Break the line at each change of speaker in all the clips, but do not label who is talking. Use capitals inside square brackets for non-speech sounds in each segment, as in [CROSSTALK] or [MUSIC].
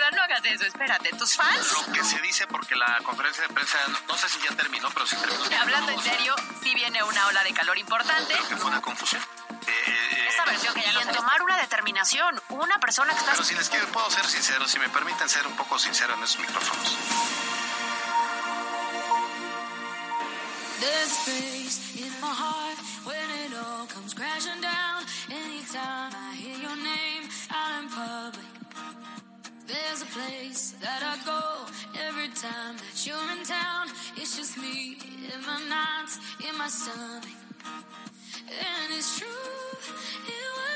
Rueda, no hagas eso, espérate, tus fans...
Lo que se dice porque la conferencia de prensa, no, no sé si ya terminó, pero sí terminó.
Hablando en serio, sí viene una ola de calor importante.
Creo que fue una confusión. Eh, eh,
Esa versión que ya lo en tomar una determinación, una persona que está...
Pero si les quiero, puedo ser sincero, si me permiten ser un poco sincero en esos micrófonos.
There's a space in my heart time that you're in town. It's just me in my nights, in my stomach. And it's true, it wasn't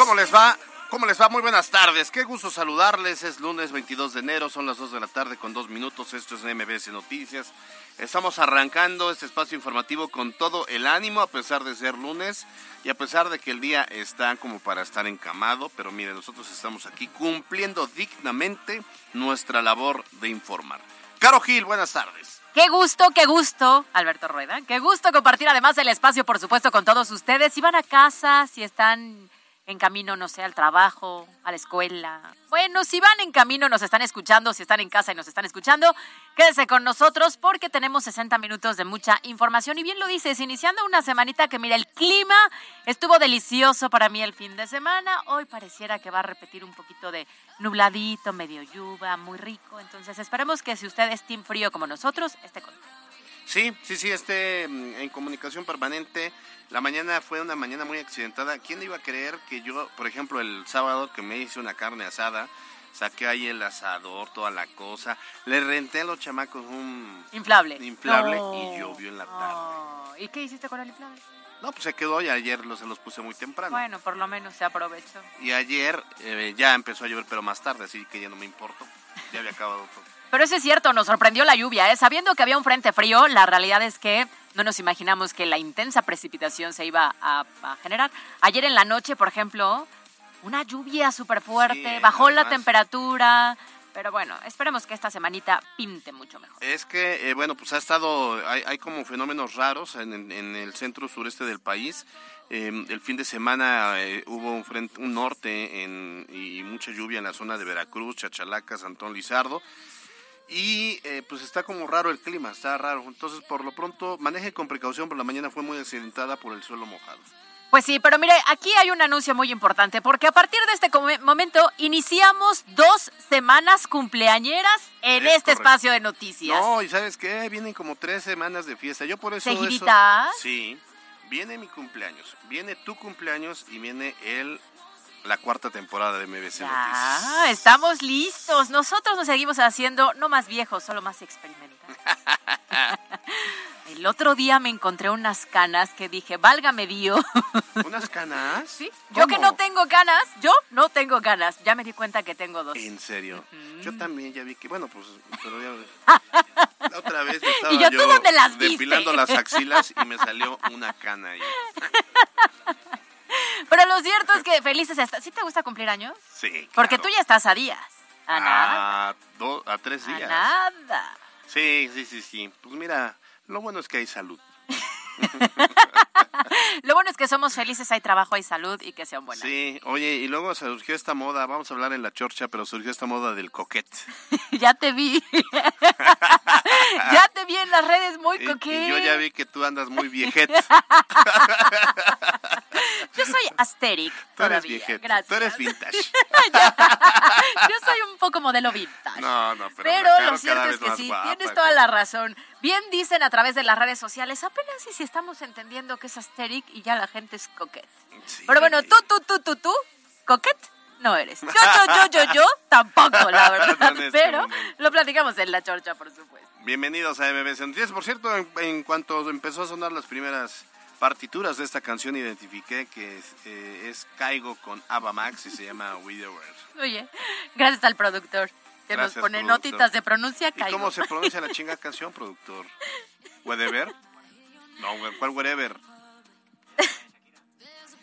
¿Cómo les va? ¿Cómo les va? Muy buenas tardes. Qué gusto saludarles. Es lunes 22 de enero, son las 2 de la tarde con dos minutos. Esto es MBS Noticias. Estamos arrancando este espacio informativo con todo el ánimo, a pesar de ser lunes y a pesar de que el día está como para estar encamado. Pero miren, nosotros estamos aquí cumpliendo dignamente nuestra labor de informar. Caro Gil, buenas tardes.
Qué gusto, qué gusto, Alberto Rueda. Qué gusto compartir además el espacio, por supuesto, con todos ustedes. Si van a casa, si están en camino, no sé, al trabajo, a la escuela. Bueno, si van en camino, nos están escuchando, si están en casa y nos están escuchando, quédese con nosotros porque tenemos 60 minutos de mucha información. Y bien lo dices, iniciando una semanita que, mira, el clima estuvo delicioso para mí el fin de semana. Hoy pareciera que va a repetir un poquito de nubladito, medio lluvia, muy rico. Entonces, esperemos que si usted es team frío como nosotros, esté contento.
Sí, sí, sí, esté mm, en comunicación permanente. La mañana fue una mañana muy accidentada. ¿Quién iba a creer que yo, por ejemplo, el sábado que me hice una carne asada, saqué ahí el asador, toda la cosa, le renté a los chamacos un
Inflable.
inflable
No.
y llovió en la tarde.
Oh, ¿Y qué hiciste con el inflable?
No, pues se quedó y ayer los, se los puse muy temprano.
Bueno, por lo menos se aprovechó.
Y ayer eh, ya empezó a llover, pero más tarde, así que ya no me importó. Ya había acabado todo.
Pero eso es cierto, nos sorprendió la lluvia, ¿eh? Sabiendo que había un frente frío, la realidad es que no nos imaginamos que la intensa precipitación se iba a, a generar. Ayer en la noche, por ejemplo, una lluvia súper fuerte,
Sí,
bajó la
además.
temperatura. Pero bueno, esperemos que esta semanita pinte mucho mejor.
Es que, eh, bueno, pues ha estado, hay, hay como fenómenos raros en, en- en el centro sureste del país. Eh, el fin de semana eh, hubo un, frente, un norte en, y mucha lluvia en la zona de Veracruz, Chachalaca, Santón Lizardo. Y eh, pues está como raro el clima, está raro. Entonces, por lo pronto, maneje con precaución, pero la mañana fue muy accidentada por el suelo mojado.
Pues sí, pero mire, aquí hay un anuncio muy importante, porque a partir de este momento iniciamos dos semanas cumpleañeras en
Es
este
correcto.
espacio de noticias.
No, y ¿sabes qué? Vienen como tres semanas de fiesta. Yo por eso... eso-
¿Seguiditas?
sí. Viene mi cumpleaños, viene tu cumpleaños y viene el la cuarta temporada de MBC
Ya,
Noticias.
estamos listos. Nosotros nos seguimos haciendo no más viejos, solo más experimentales. [LAUGHS] El otro día me encontré unas canas que dije, válgame Dios. [LAUGHS]
¿Unas canas?
¿Sí? Yo que no tengo canas, yo no tengo canas. Ya me di cuenta que tengo dos.
En serio. Yo también ya vi que, bueno, pues, pero ya... [LAUGHS] La otra vez me estaba
Y yo, ¿tú dónde las viste?
depilando las axilas y me salió una cana ahí.
Pero lo cierto es que felices estás. ¿Sí te gusta cumplir años?
Sí,
Porque tú ya estás a días. A nada.
A, do- a tres
A
días.
nada.
Sí, sí, sí, sí. Pues mira, lo bueno es que hay salud. [LAUGHS]
Lo bueno es que somos felices, hay trabajo, hay salud y que sean buenas.
Sí, oye, y luego surgió esta moda, vamos a hablar en la chorcha, pero surgió esta moda del coquet. [LAUGHS]
ya te vi. [LAUGHS] ya te vi en las redes muy
Y,
coquete.
y yo ya vi que tú andas muy viejet.
Asteric
Tú eres
todavía.
viejet.
Gracias.
Tú eres vintage. [LAUGHS]
Yo soy un poco modelo vintage.
No, no, pero,
Pero lo cierto es que sí,
guapa,
tienes toda la razón. Bien dicen a través de las redes sociales, apenas si si estamos entendiendo que es asteric y ya la gente es coquette.
Sí.
Pero bueno, tú, tú, tú, tú, tú, coquette no eres. Yo, yo, yo, yo, yo, tampoco, la [LAUGHS] verdad.
No este
Pero lo platicamos en la chorcha, por supuesto.
Bienvenidos a MBS Noticias. Por cierto, en, en cuanto empezó a sonar las primeras partituras de esta canción, identifiqué que es, eh, es Caigo con Ava Max y se llama Widower.
Oye, gracias al productor que
Gracias,
nos pone
productor.
notitas de pronuncia.
¿Y cómo se pronuncia la chinga canción, productor? ¿Whatever? No, ¿cuál whatever?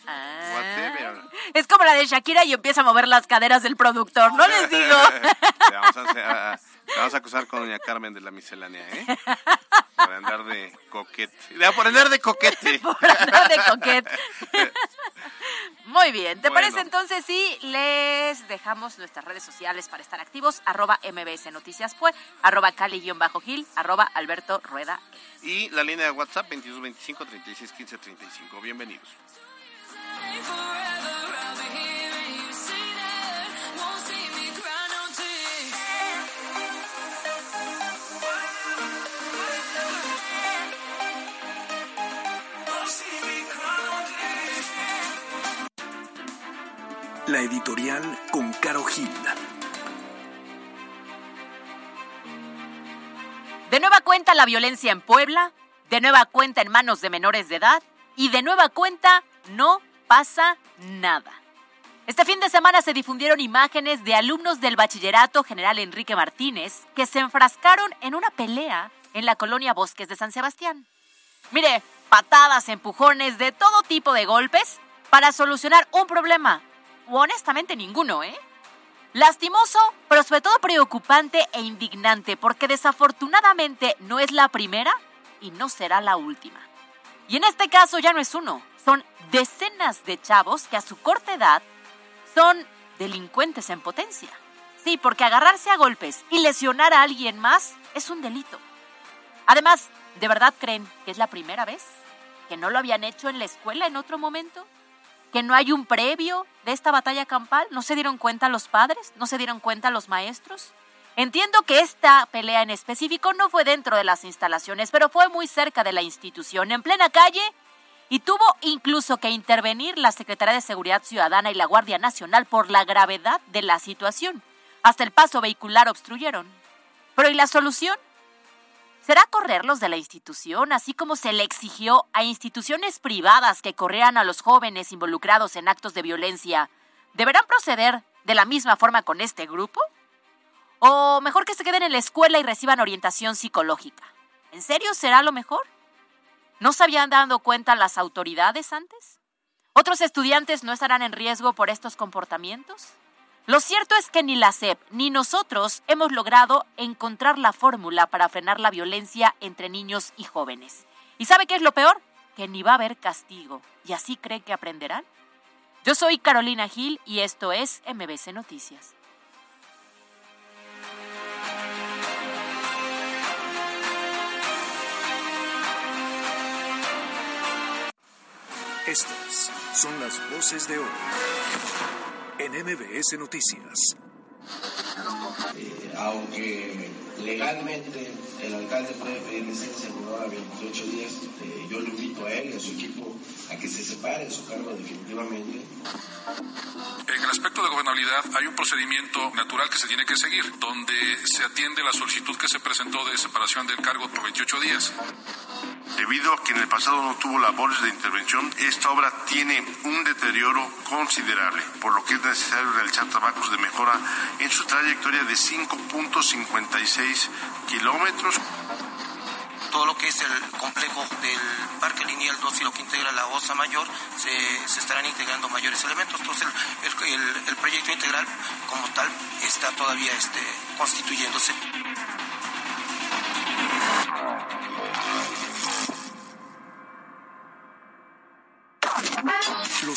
Ah.
Whatever.
Es como la de Shakira y empieza a mover las caderas del productor, no les digo. [LAUGHS]
Vamos a, hacer- a- te vamos a acusar con doña Carmen de la miscelánea, ¿eh? Por andar de coquete. Por andar de coquete. [LAUGHS]
Por andar de coquete. Muy bien, ¿te
Bueno.
parece entonces si les dejamos nuestras redes sociales para estar activos? Arroba MBS Noticias Pue, arroba Cali-Gil, arroba Alberto Rueda.
Y la línea de WhatsApp 22 25 36 15 35. Bienvenidos.
La editorial con Caro Gil.
De nueva cuenta la violencia en Puebla, de nueva cuenta en manos de menores de edad y de nueva cuenta no pasa nada. Este fin de semana se difundieron imágenes de alumnos del Bachillerato General Enrique Martínez que se enfrascaron en una pelea en la colonia Bosques de San Sebastián. Mire, patadas, empujones, de todo tipo de golpes para solucionar un problema. O honestamente ninguno, ¿eh? Lastimoso, pero sobre todo preocupante e indignante, porque desafortunadamente no es la primera y no será la última. Y en este caso ya no es uno, son decenas de chavos que a su corta edad son delincuentes en potencia. Sí, porque agarrarse a golpes y lesionar a alguien más es un delito. Además, ¿de verdad creen que es la primera vez? ¿Que no lo habían hecho en la escuela en otro momento? Que no hay un previo de esta batalla campal? ¿No se dieron cuenta los padres? ¿No se dieron cuenta los maestros? Entiendo que esta pelea en específico no fue dentro de las instalaciones, pero fue muy cerca de la institución, en plena calle, y tuvo incluso que intervenir la Secretaría de Seguridad Ciudadana y la Guardia Nacional por la gravedad de la situación. Hasta el paso vehicular obstruyeron. Pero ¿y la solución? ¿Será correrlos de la institución, así como se le exigió a instituciones privadas que corrieran a los jóvenes involucrados en actos de violencia? ¿Deberán proceder de la misma forma con este grupo? ¿O mejor que se queden en la escuela y reciban orientación psicológica? ¿En serio será lo mejor? ¿No se habían dado cuenta las autoridades antes? ¿Otros estudiantes no estarán en riesgo por estos comportamientos? Lo cierto es que ni la SEP ni nosotros hemos logrado encontrar la fórmula para frenar la violencia entre niños y jóvenes. ¿Y sabe qué es lo peor? Que ni va a haber castigo. ¿Y así cree que aprenderán? Yo soy Carolina Gil y esto es MBC Noticias.
Estas son las voces de hoy en MBS Noticias.
Eh, aunque legalmente el alcalde puede pedir licencia por hora 28 días, eh, yo lo invito a él y a su equipo a que se separen su cargo definitivamente.
En el aspecto de gobernabilidad hay un procedimiento natural que se tiene que seguir, donde se atiende la solicitud que se presentó de separación del cargo por 28 días.
Debido a que en el pasado no tuvo labores de intervención, esta obra tiene un deterioro considerable, por lo que es necesario realizar trabajos de mejora en su trayectoria de 5.56 kilómetros.
todo lo que es el complejo del Parque Lineal 2 y lo que integra la OSA Mayor, se, se estarán integrando mayores elementos. Entonces, el, el- el proyecto integral como tal está todavía este, constituyéndose.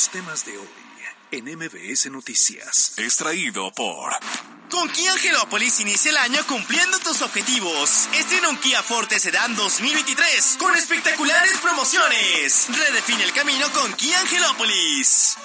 Los temas de hoy en MBS Noticias.
Extraído por
Con Kia Angelópolis inicia el año cumpliendo tus objetivos. Estrena un Kia Forte Sedan 2023 con espectaculares promociones. Redefine el camino con Kia Angelópolis.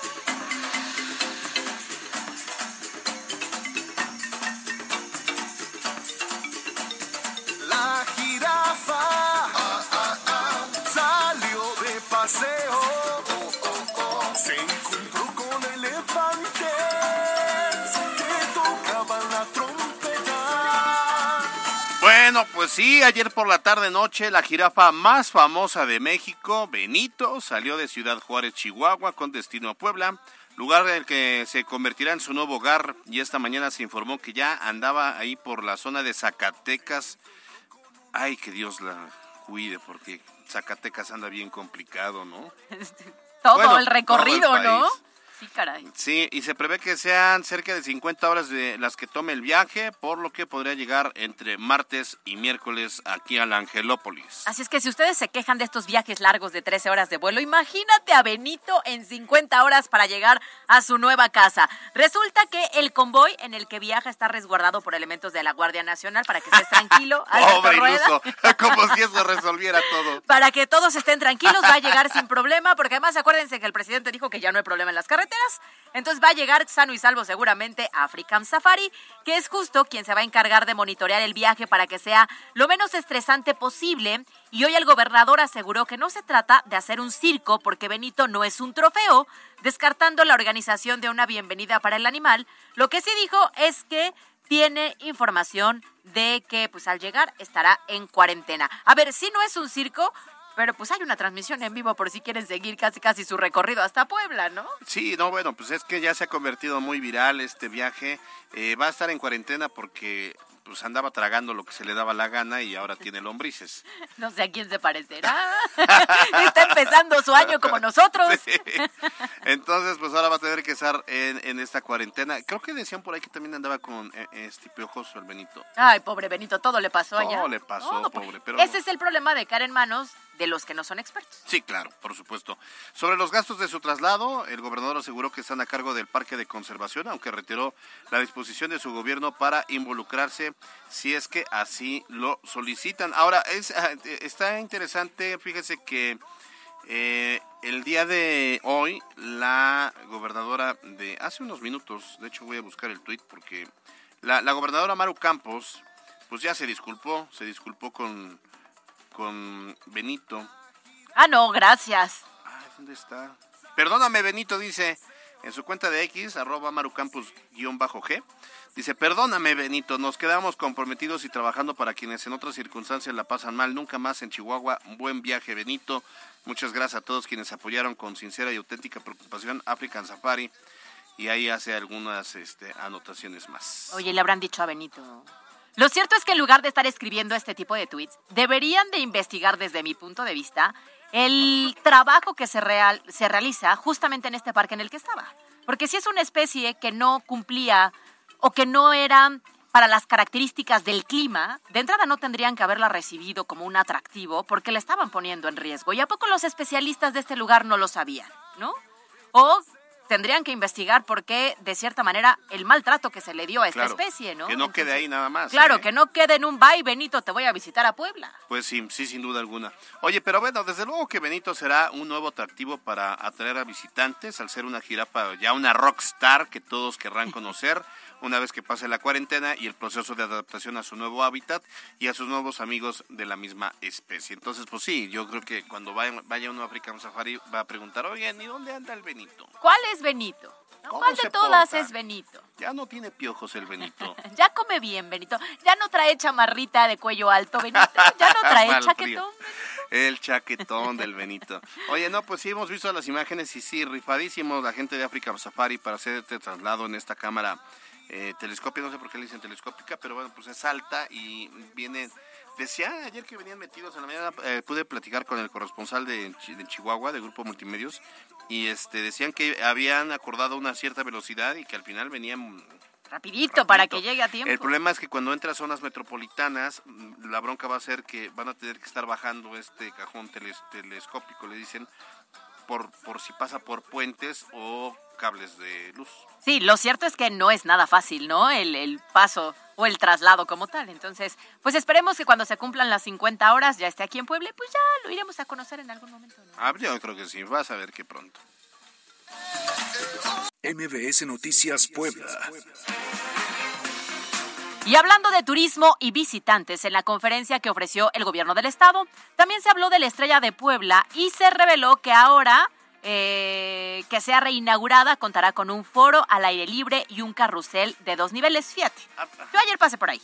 Pues sí, ayer por la tarde noche la jirafa más famosa de México, Benito, salió de Ciudad Juárez, Chihuahua, con destino a Puebla, lugar en el que se convertirá en su nuevo hogar y esta mañana se informó que ya andaba ahí por la zona de Zacatecas. Ay, que Dios la cuide porque Zacatecas anda bien complicado, ¿no? [LAUGHS]
todo
Bueno,
el recorrido,
todo el
¿no? Sí, caray.
Sí, y se prevé que sean cerca de 50 horas de las que tome el viaje, por lo que podría llegar entre martes y miércoles aquí a la Angelópolis.
Así es que si ustedes se quejan de estos viajes largos de 13 horas de vuelo, imagínate a Benito en 50 horas para llegar a su nueva casa. Resulta que el convoy en el que viaja está resguardado por elementos de la Guardia Nacional para que estés tranquilo. [LAUGHS]
Pobre iluso, [LAUGHS] como si eso resolviera todo.
Para que todos estén tranquilos, va a llegar sin problema, porque además acuérdense que el presidente dijo que ya no hay problema en las Entonces va a llegar sano y salvo seguramente a African Safari, que es justo quien se va a encargar de monitorear el viaje para que sea lo menos estresante posible. Y hoy el gobernador aseguró que no se trata de hacer un circo porque Benito no es un trofeo, descartando la organización de una bienvenida para el animal. Lo que sí dijo es que tiene información de que pues al llegar estará en cuarentena. A ver, si no es un circo, pero pues hay una transmisión en vivo por si quieren seguir casi casi su recorrido hasta Puebla, ¿no?
Sí, no, bueno, pues es que ya se ha convertido muy viral este viaje. Eh, va a estar en cuarentena porque pues andaba tragando lo que se le daba la gana y ahora tiene lombrices. [LAUGHS]
No sé a quién se parecerá. [LAUGHS] Está empezando su año como nosotros. [LAUGHS]
Sí. Entonces, pues ahora va a tener que estar en, en esta cuarentena. Creo que decían por ahí que también andaba con eh, este piojoso el Benito.
Ay, pobre Benito, todo le pasó allá.
Todo le pasó,
pues,
pobre, pero-
Ese es el problema de caer en manos de los que no son expertos.
Sí, claro, por supuesto. Sobre los gastos de su traslado, el gobernador aseguró que están a cargo del Parque de Conservación, aunque retiró la disposición de su gobierno para involucrarse si es que así lo solicitan. Ahora, es, ah, está interesante, fíjese que eh, el día de hoy, la gobernadora de hace unos minutos, de hecho voy a buscar el tuit porque la, la gobernadora Maru Campos, pues ya se disculpó, se disculpó con, con Benito.
Ah, no, gracias.
Ay, ¿dónde está? Perdóname, Benito, dice en su cuenta de X, arroba marucampus-g. Dice, perdóname, Benito, nos quedamos comprometidos y trabajando para quienes en otras circunstancias la pasan mal. Nunca más en Chihuahua. Buen viaje, Benito. Muchas gracias a todos quienes apoyaron con sincera y auténtica preocupación African Safari. Y ahí hace algunas este, anotaciones más.
Oye, le habrán dicho a Benito. Lo cierto es que en lugar de estar escribiendo este tipo de tweets, deberían de investigar desde mi punto de vista el trabajo que se, real- se realiza justamente en este parque en el que estaba. Porque si es una especie que no cumplía o que no era para las características del clima, de entrada no tendrían que haberla recibido como un atractivo porque la estaban poniendo en riesgo. ¿Y a poco los especialistas de este lugar no lo sabían? ¿No? O tendrían que investigar por qué, de cierta manera, el maltrato que se le dio a esta
Claro,
especie, ¿no?
Que no quede ahí nada más.
Claro,
¿eh?
que no quede en un bye, Benito, te voy a visitar a Puebla.
Pues sí, sí, sin duda alguna. Oye, pero bueno, desde luego que Benito será un nuevo atractivo para atraer a visitantes, al ser una jirafa ya una rockstar que todos querrán conocer [LAUGHS] una vez que pase la cuarentena y el proceso de adaptación a su nuevo hábitat y a sus nuevos amigos de la misma especie. Entonces, pues sí, yo creo que cuando vaya, vaya uno a African Safari va a preguntar, oye, ¿y dónde anda el Benito?
¿Cuál es Benito? ¿No?
¿Cómo
¿Cuál de todas
porta?
es Benito?
Ya no tiene piojos el Benito. [LAUGHS]
Ya come bien, Benito. Ya no trae chamarrita de cuello alto, Benito. Ya no [LAUGHS] trae chaquetón.
El chaquetón del Benito. Oye, no, pues sí hemos visto las imágenes y sí, rifadísimos la gente de África Safari para hacer este traslado en esta cámara eh, telescopia, no sé por qué le dicen telescópica, pero bueno, pues es alta y viene... Decía ayer que venían metidos en la mañana, eh, pude platicar con el corresponsal de, Chi- de Chihuahua, de Grupo Multimedios, y este decían que habían acordado una cierta velocidad y que al final venían
Rapidito, para que llegue a tiempo.
el problema es que cuando entra a zonas metropolitanas, mm, la bronca va a ser que van a tener que estar bajando este cajón teles- telescópico, le dicen, por, por si pasa por puentes o cables de luz.
Sí, lo cierto es que no es nada fácil, ¿no? El, el paso o el traslado como tal. Entonces, pues esperemos que cuando se cumplan las 50 horas ya esté aquí en Puebla y pues ya lo iremos a conocer en algún momento. ¿no?
Ah, yo creo que sí, vas a ver que pronto.
MBS Noticias Puebla.
Y hablando de turismo y visitantes, en la conferencia que ofreció el gobierno del estado, también se habló de la estrella de Puebla y se reveló que ahora eh, que sea reinaugurada contará con un foro al aire libre y un carrusel de dos niveles. Fíjate, yo ayer pasé por ahí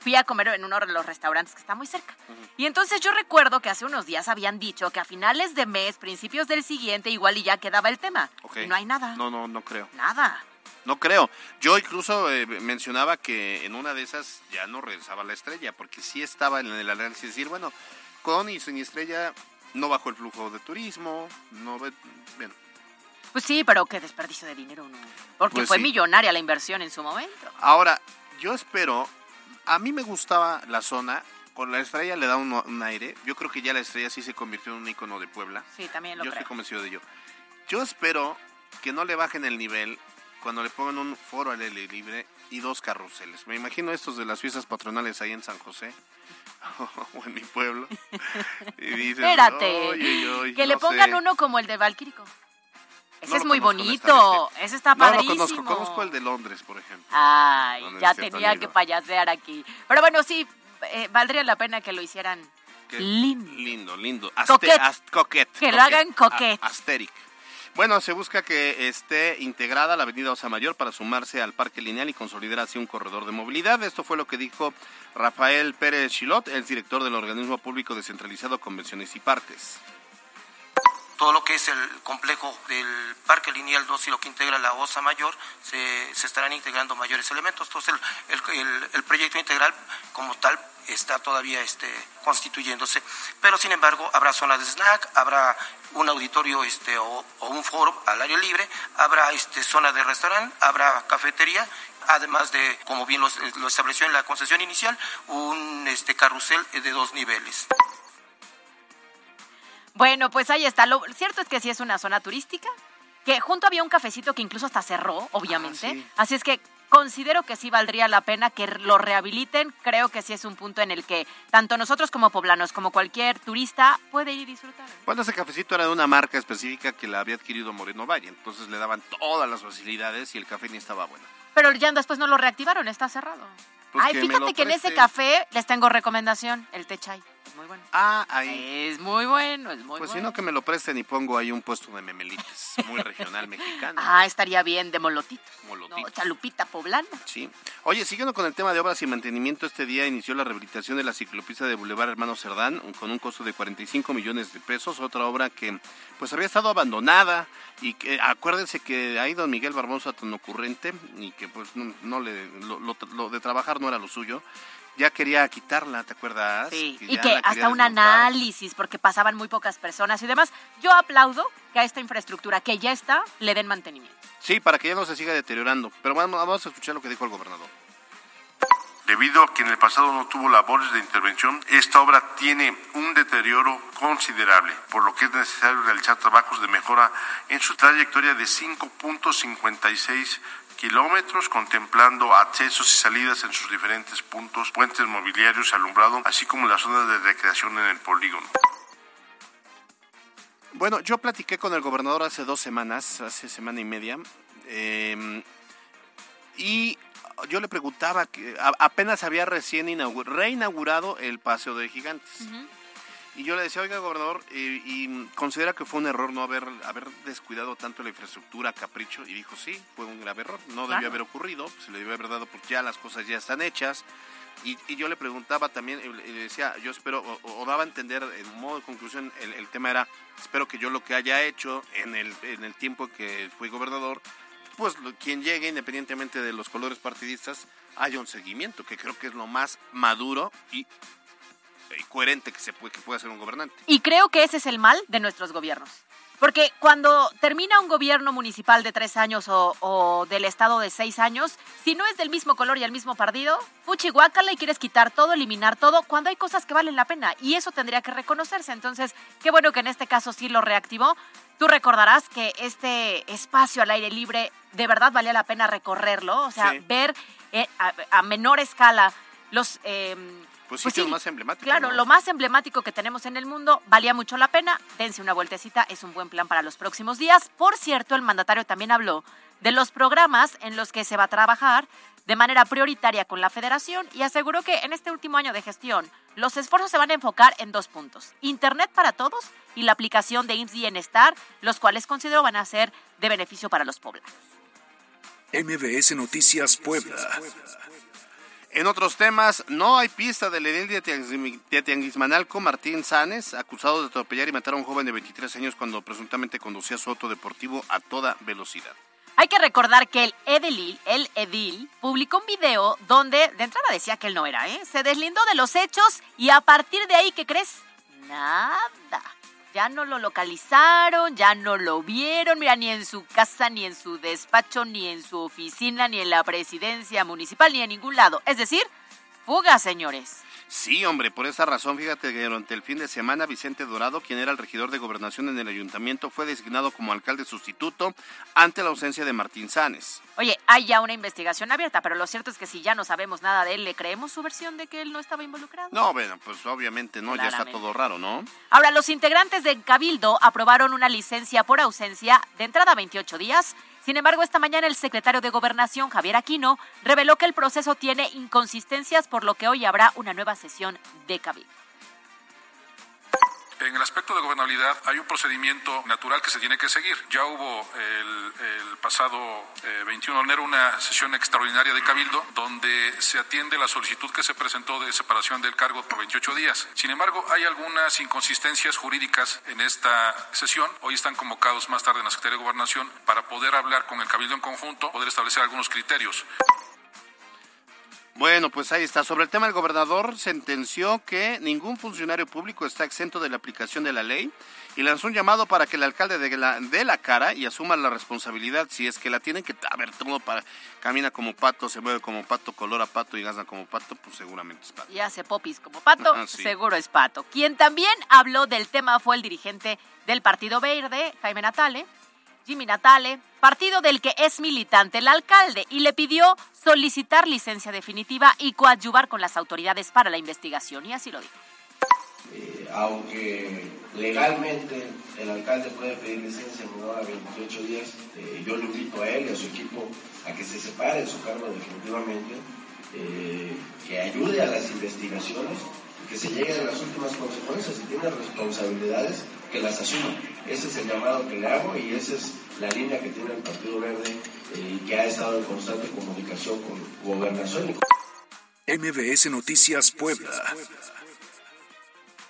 fui a comer en uno de los restaurantes que está muy cerca. Y entonces yo recuerdo que hace unos días habían dicho que a finales de mes, principios del siguiente, igual y ya quedaba el tema.
Ok.
Y no hay nada.
No, no, no creo.
Nada.
No creo. Yo incluso eh, mencionaba que en una de esas ya no regresaba la estrella, porque sí estaba en el análisis decir, bueno, con y sin estrella no bajó el flujo de turismo, no ve- bueno,
Pues sí, pero qué desperdicio de dinero, ¿no? Porque
Pues
fue
sí.
millonaria la inversión en su momento.
Ahora, yo espero, a mí me gustaba la zona, con la estrella le da un, un aire, yo creo que ya la estrella sí se convirtió en un icono de Puebla,
Sí, también lo
yo
creo.
estoy convencido de ello. Yo espero que no le bajen el nivel cuando le pongan un foro al aire libre y dos carruseles. Me imagino estos de las fiestas patronales ahí en San José [LAUGHS] o en mi pueblo. Y dices,
Espérate.
"Oy, oy, oy,
que le
no
pongan
sé".
uno como el de Valquírico. Ese
No
es muy bonito. Ese está
No lo
padrísimo.
conozco, conozco el de Londres, por ejemplo.
Ay,
No, no
ya tenía que payasear aquí. Pero bueno, sí, eh, valdría la pena que lo hicieran
Qué
lindo.
Lindo, lindo. Aste-
Coquet.
as- coquet,
Que lo hagan coquet.
A- asteric. Bueno, se busca que esté integrada la avenida Osa Mayor para sumarse al parque lineal y consolidar así un corredor de movilidad. Esto fue lo que dijo Rafael Pérez Chilot, el director del organismo público descentralizado Convenciones y Parques.
todo lo que es el complejo del Parque Lineal 2 y lo que integra la OSA Mayor, se, estarán integrando mayores elementos. Entonces, el proyecto integral como tal está todavía este, constituyéndose. Pero, sin embargo, habrá zonas de snack, habrá un auditorio este, o, o un foro al aire libre, habrá este, zona de restaurante, habrá cafetería, además de, como bien lo, lo estableció en la concesión inicial, un este, carrusel de dos niveles.
Bueno, pues ahí está. Lo cierto es que sí es una zona turística, que junto había un cafecito que incluso hasta cerró, obviamente.
Ah, sí.
Así es que considero que sí valdría la pena que lo rehabiliten. Creo que sí es un punto en el que tanto nosotros como poblanos, como cualquier turista, puede ir y disfrutar.
Bueno, ese cafecito era de una marca específica que la había adquirido Moreno Valle, entonces le daban todas las facilidades y el café ni estaba bueno.
Pero ya después no lo reactivaron, está cerrado.
Pues
Ay,
que
fíjate que en ese café les tengo recomendación, el té chai. Muy bueno.
Ah, ahí.
Es muy bueno, es muy
Pues si
bueno.
no, que me lo presten y pongo ahí un puesto de memelites, muy regional mexicano.
Ah, estaría bien de molotitos.
Molotitos.
No, chalupita poblana.
Sí. Oye, siguiendo con el tema de obras y mantenimiento, este día inició la rehabilitación de la ciclopista de Boulevard Hermano Cerdán con un costo de 45 millones de pesos, otra obra que pues había estado abandonada y que acuérdense que ahí don Miguel Barbosa tan ocurrente y que pues no, no le lo, lo- lo de trabajar no era lo suyo. Ya quería quitarla, ¿te acuerdas?
Sí, y que
la quería
hasta un
desmontar.
análisis, porque pasaban muy pocas personas y demás. Yo aplaudo que a esta infraestructura que ya está, le den mantenimiento.
Sí, para que ya no se siga deteriorando. Pero vamos, vamos a escuchar lo que dijo el gobernador.
Debido a que en el pasado no tuvo labores de intervención, esta obra tiene un deterioro considerable, por lo que es necesario realizar trabajos de mejora en su trayectoria de 5.56 kilómetros, contemplando accesos y salidas en sus diferentes puntos, puentes mobiliarios, alumbrado, así como las zonas de recreación en el polígono.
Bueno, yo platiqué con el gobernador hace dos semanas, hace semana y media, eh, y yo le preguntaba que apenas había recién inaugu- reinaugurado el Paseo de Gigantes. Y yo le decía, oiga, gobernador, eh, y considera que fue un error no haber, haber descuidado tanto la infraestructra a capricho. Y dijo, sí, fue un grave error. No
Claro.
debió haber ocurrido, se le debió haber dado porque ya las cosas ya están hechas. Y, y yo le preguntaba también, y le decía, yo espero, o, o daba a entender, en modo de conclusión, el, el tema era, espero que yo lo que haya hecho en el, en el tiempo que fui gobernador, pues quien llegue, independientemente de los colores partidistas, haya un seguimiento, que creo que es lo más maduro y coherente que se puede, que puede hacer un gobernante.
Y creo que ese es el mal de nuestros gobiernos. Porque cuando termina un gobierno municipal de tres años o, o del estado de seis años, si no es del mismo color y el mismo partido, fuchi guácala y quieres quitar todo, eliminar todo, cuando hay cosas que valen la pena. Y eso tendría que reconocerse. Entonces, qué bueno que en este caso sí lo reactivó. Tú recordarás que este espacio al aire libre de verdad valía la pena recorrerlo, o sea,
Sí.
ver eh, a, a menor escala los... em,
Pues sí,
Pues sí,
lo más emblemático.
Claro,
¿no?
lo más emblemático que tenemos en el mundo, valía mucho la pena, dense una vueltecita, es un buen plan para los próximos días. Por cierto, el mandatario también habló de los programas en los que se va a trabajar de manera prioritaria con la federación y aseguró que en este último año de gestión los esfuerzos se van a enfocar en dos puntos, Internet para todos y la aplicación de IMSS Bienestar, los cuales considero van a ser de beneficio para los poblanos.
MBS Noticias Puebla.
En otros temas, no hay pista del edil de Tianguis- de Tianguismanalco, Martín Sanes, acusado de atropellar y matar a un joven de 23 años cuando presuntamente conducía su auto deportivo a toda velocidad.
Hay que recordar que el edil, el edil, publicó un video donde de entrada decía que él no era, ¿eh? Se deslindó de los hechos y a partir de ahí, ¿qué crees? Nada. Ya no lo localizaron, ya no lo vieron, mira, ni en su casa, ni en su despacho, ni en su oficina, ni en la presidencia municipal, ni en ningún lado. Es decir, fuga, señores.
Sí, hombre, por esa razón, fíjate que durante el fin de semana Vicente Dorado, quien era el regidor de gobernación en el ayuntamiento, fue designado como alcalde sustituto ante la ausencia de Martín Sanes.
Oye, hay ya una investigación abierta, pero lo cierto es que si ya no sabemos nada de él, ¿le creemos su versión de que él no estaba involucrado?
No, bueno, pues obviamente no, ya está todo raro, ¿no?
Ahora, los integrantes del Cabildo aprobaron una licencia por ausencia de entrada a 28 días. Sin embargo, esta mañana el secretario de Gobernación, Javier Aquino, reveló que el proceso tiene inconsistencias, por lo que hoy habrá una nueva sesión de Cabildo.
En el aspecto de gobernabilidad hay un procedimiento natural que se tiene que seguir. Ya hubo el, pasado eh, 21 de enero una sesión extraordinaria de Cabildo donde se atiende la solicitud que se presentó de separación del cargo por 28 días. Sin embargo, hay algunas inconsistencias jurídicas en esta sesión. Hoy están convocados más tarde en la Secretaría de Gobernación para poder hablar con el Cabildo en conjunto, poder establecer algunos criterios.
Bueno, pues ahí está. Sobre el tema, el gobernador sentenció que ningún funcionario público está exento de la aplicación de la ley y lanzó un llamado para que el alcalde de la, de la cara y asuma la responsabilidad si es que la tienen que, a ver, todo para, camina como pato, se mueve como pato, colora pato y gasta como pato, pues seguramente es pato.
Y hace popis como pato,
sí.
seguro es pato. Quien también habló del tema fue el dirigente del Partido Verde, Jaime Natale, Jimmy Natale, partido del que es militante el alcalde, y le pidió solicitar licencia definitiva y coadyuvar con las autoridades para la investigación, y así lo dijo.
Eh, aunque legalmente el alcalde puede pedir licencia menor a 28 días, eh, yo le invito a él y a su equipo a que se separe de su cargo definitivamente, eh, que ayude a las investigaciones que se llegue a las últimas consecuencias. Si tiene responsabilidades, que las asuma. Ese es el llamado que le hago y esa es la línea que tiene el Partido Verde eh, y que ha estado en constante comunicación con gobernación
MBS Noticias Puebla.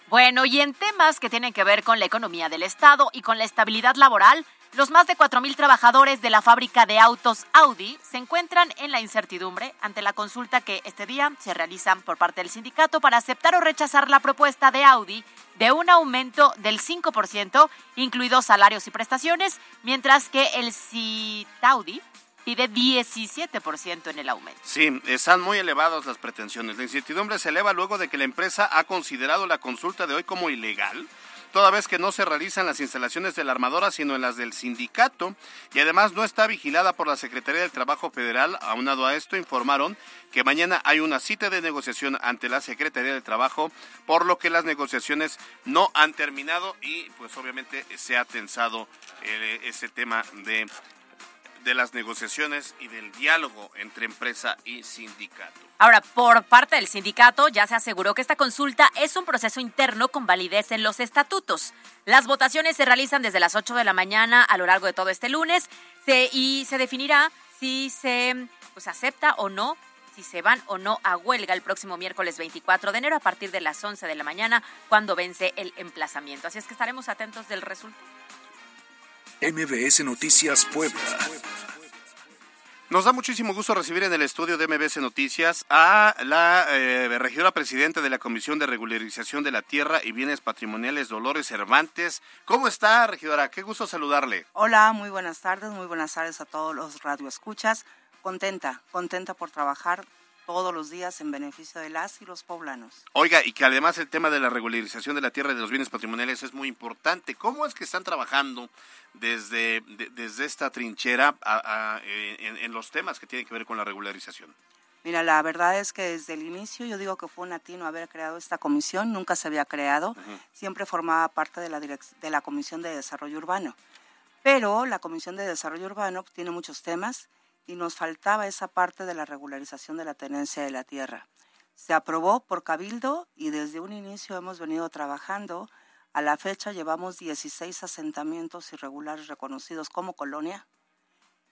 Bueno, y en temas que tienen que ver con la economía del Estado y con la estabilidad laboral, los más de 4.000 trabajadores de la fábrica de autos Audi se encuentran en la incertidumbre ante la consulta que este día se realiza por parte del sindicato para aceptar o rechazar la propuesta de Audi de un aumento del 5%, incluidos salarios y prestaciones, mientras que el Citaudi pide 17% en el aumento.
Sí, están muy elevadas las pretensiones. La incertidumbre se eleva luego de que la empresa ha considerado la consulta de hoy como ilegal, toda vez que no se realizan las instalaciones de la armadora, sino en las del sindicato, y además no está vigilada por la Secretaría del Trabajo Federal. Aunado a esto, informaron que mañana hay una cita de negociación ante la Secretaría del Trabajo, por lo que las negociaciones no han terminado y pues obviamente se ha tensado eh, ese tema de de las negociaciones y del diálogo entre empresa y sindicato.
Ahora, por parte del sindicato ya se aseguró que esta consulta es un proceso interno con validez en los estatutos. Las votaciones se realizan desde las 8 de la mañana a lo largo de todo este lunes y se definirá si se pues, acepta o no, si se van o no a huelga el próximo miércoles 24 de enero a partir de las 11 de la mañana cuando vence el emplazamiento. Así es que estaremos atentos del resultado.
MBS Noticias Puebla.
Nos da muchísimo gusto recibir en el estudio de MBS Noticias a la eh, regidora presidenta de la Comisión de Regularización de la Tierra y Bienes Patrimoniales, Dolores Cervantes. ¿Cómo está, regidora? Qué gusto saludarle.
Hola, muy buenas tardes, muy buenas tardes a todos los radioescuchas. Contenta, contenta por trabajar todos los días en beneficio de las y los poblanos.
Oiga, y que además el tema de la regularización de la tierra y de los bienes patrimoniales es muy importante. ¿Cómo es que están trabajando desde, de- desde esta trinchera a- a- en, en los temas que tienen que ver con la regularización?
Mira, la verdad es que desde el inicio yo digo que fue un atino haber creado esta comisión, nunca se había creado, siempre formaba parte de la, de la Comisión de Desarrollo Urbano. Pero la Comisión de Desarrollo Urbano tiene muchos temas y nos faltaba esa parte de la regularización de la tenencia de la tierra. Se aprobó por Cabildo y desde un inicio hemos venido trabajando. A la fecha llevamos 16 asentamientos irregulares reconocidos como colonia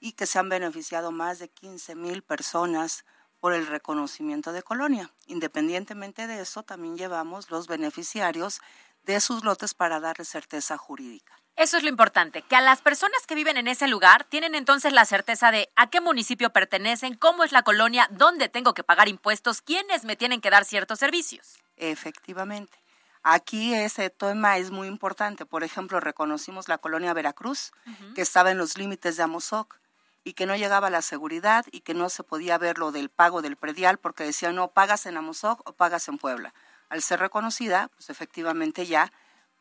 y que se han beneficiado más de 15 mil personas por el reconocimiento de colonia. Independientemente de eso, también llevamos los beneficiarios de sus lotes para darle certeza jurídica.
Eso es lo importante, que a las personas que viven en ese lugar tienen entonces la certeza de a qué municipio pertenecen, cómo es la colonia, dónde tengo que pagar impuestos, quiénes me tienen que dar ciertos servicios.
Efectivamente. Aquí ese tema es muy importante. Por ejemplo, reconocimos la colonia Veracruz, que estaba en los límites de Amozoc y que no llegaba la seguridad y que no se podía ver lo del pago del predial porque decían no pagas en Amozoc o pagas en Puebla. Al ser reconocida, pues efectivamente ya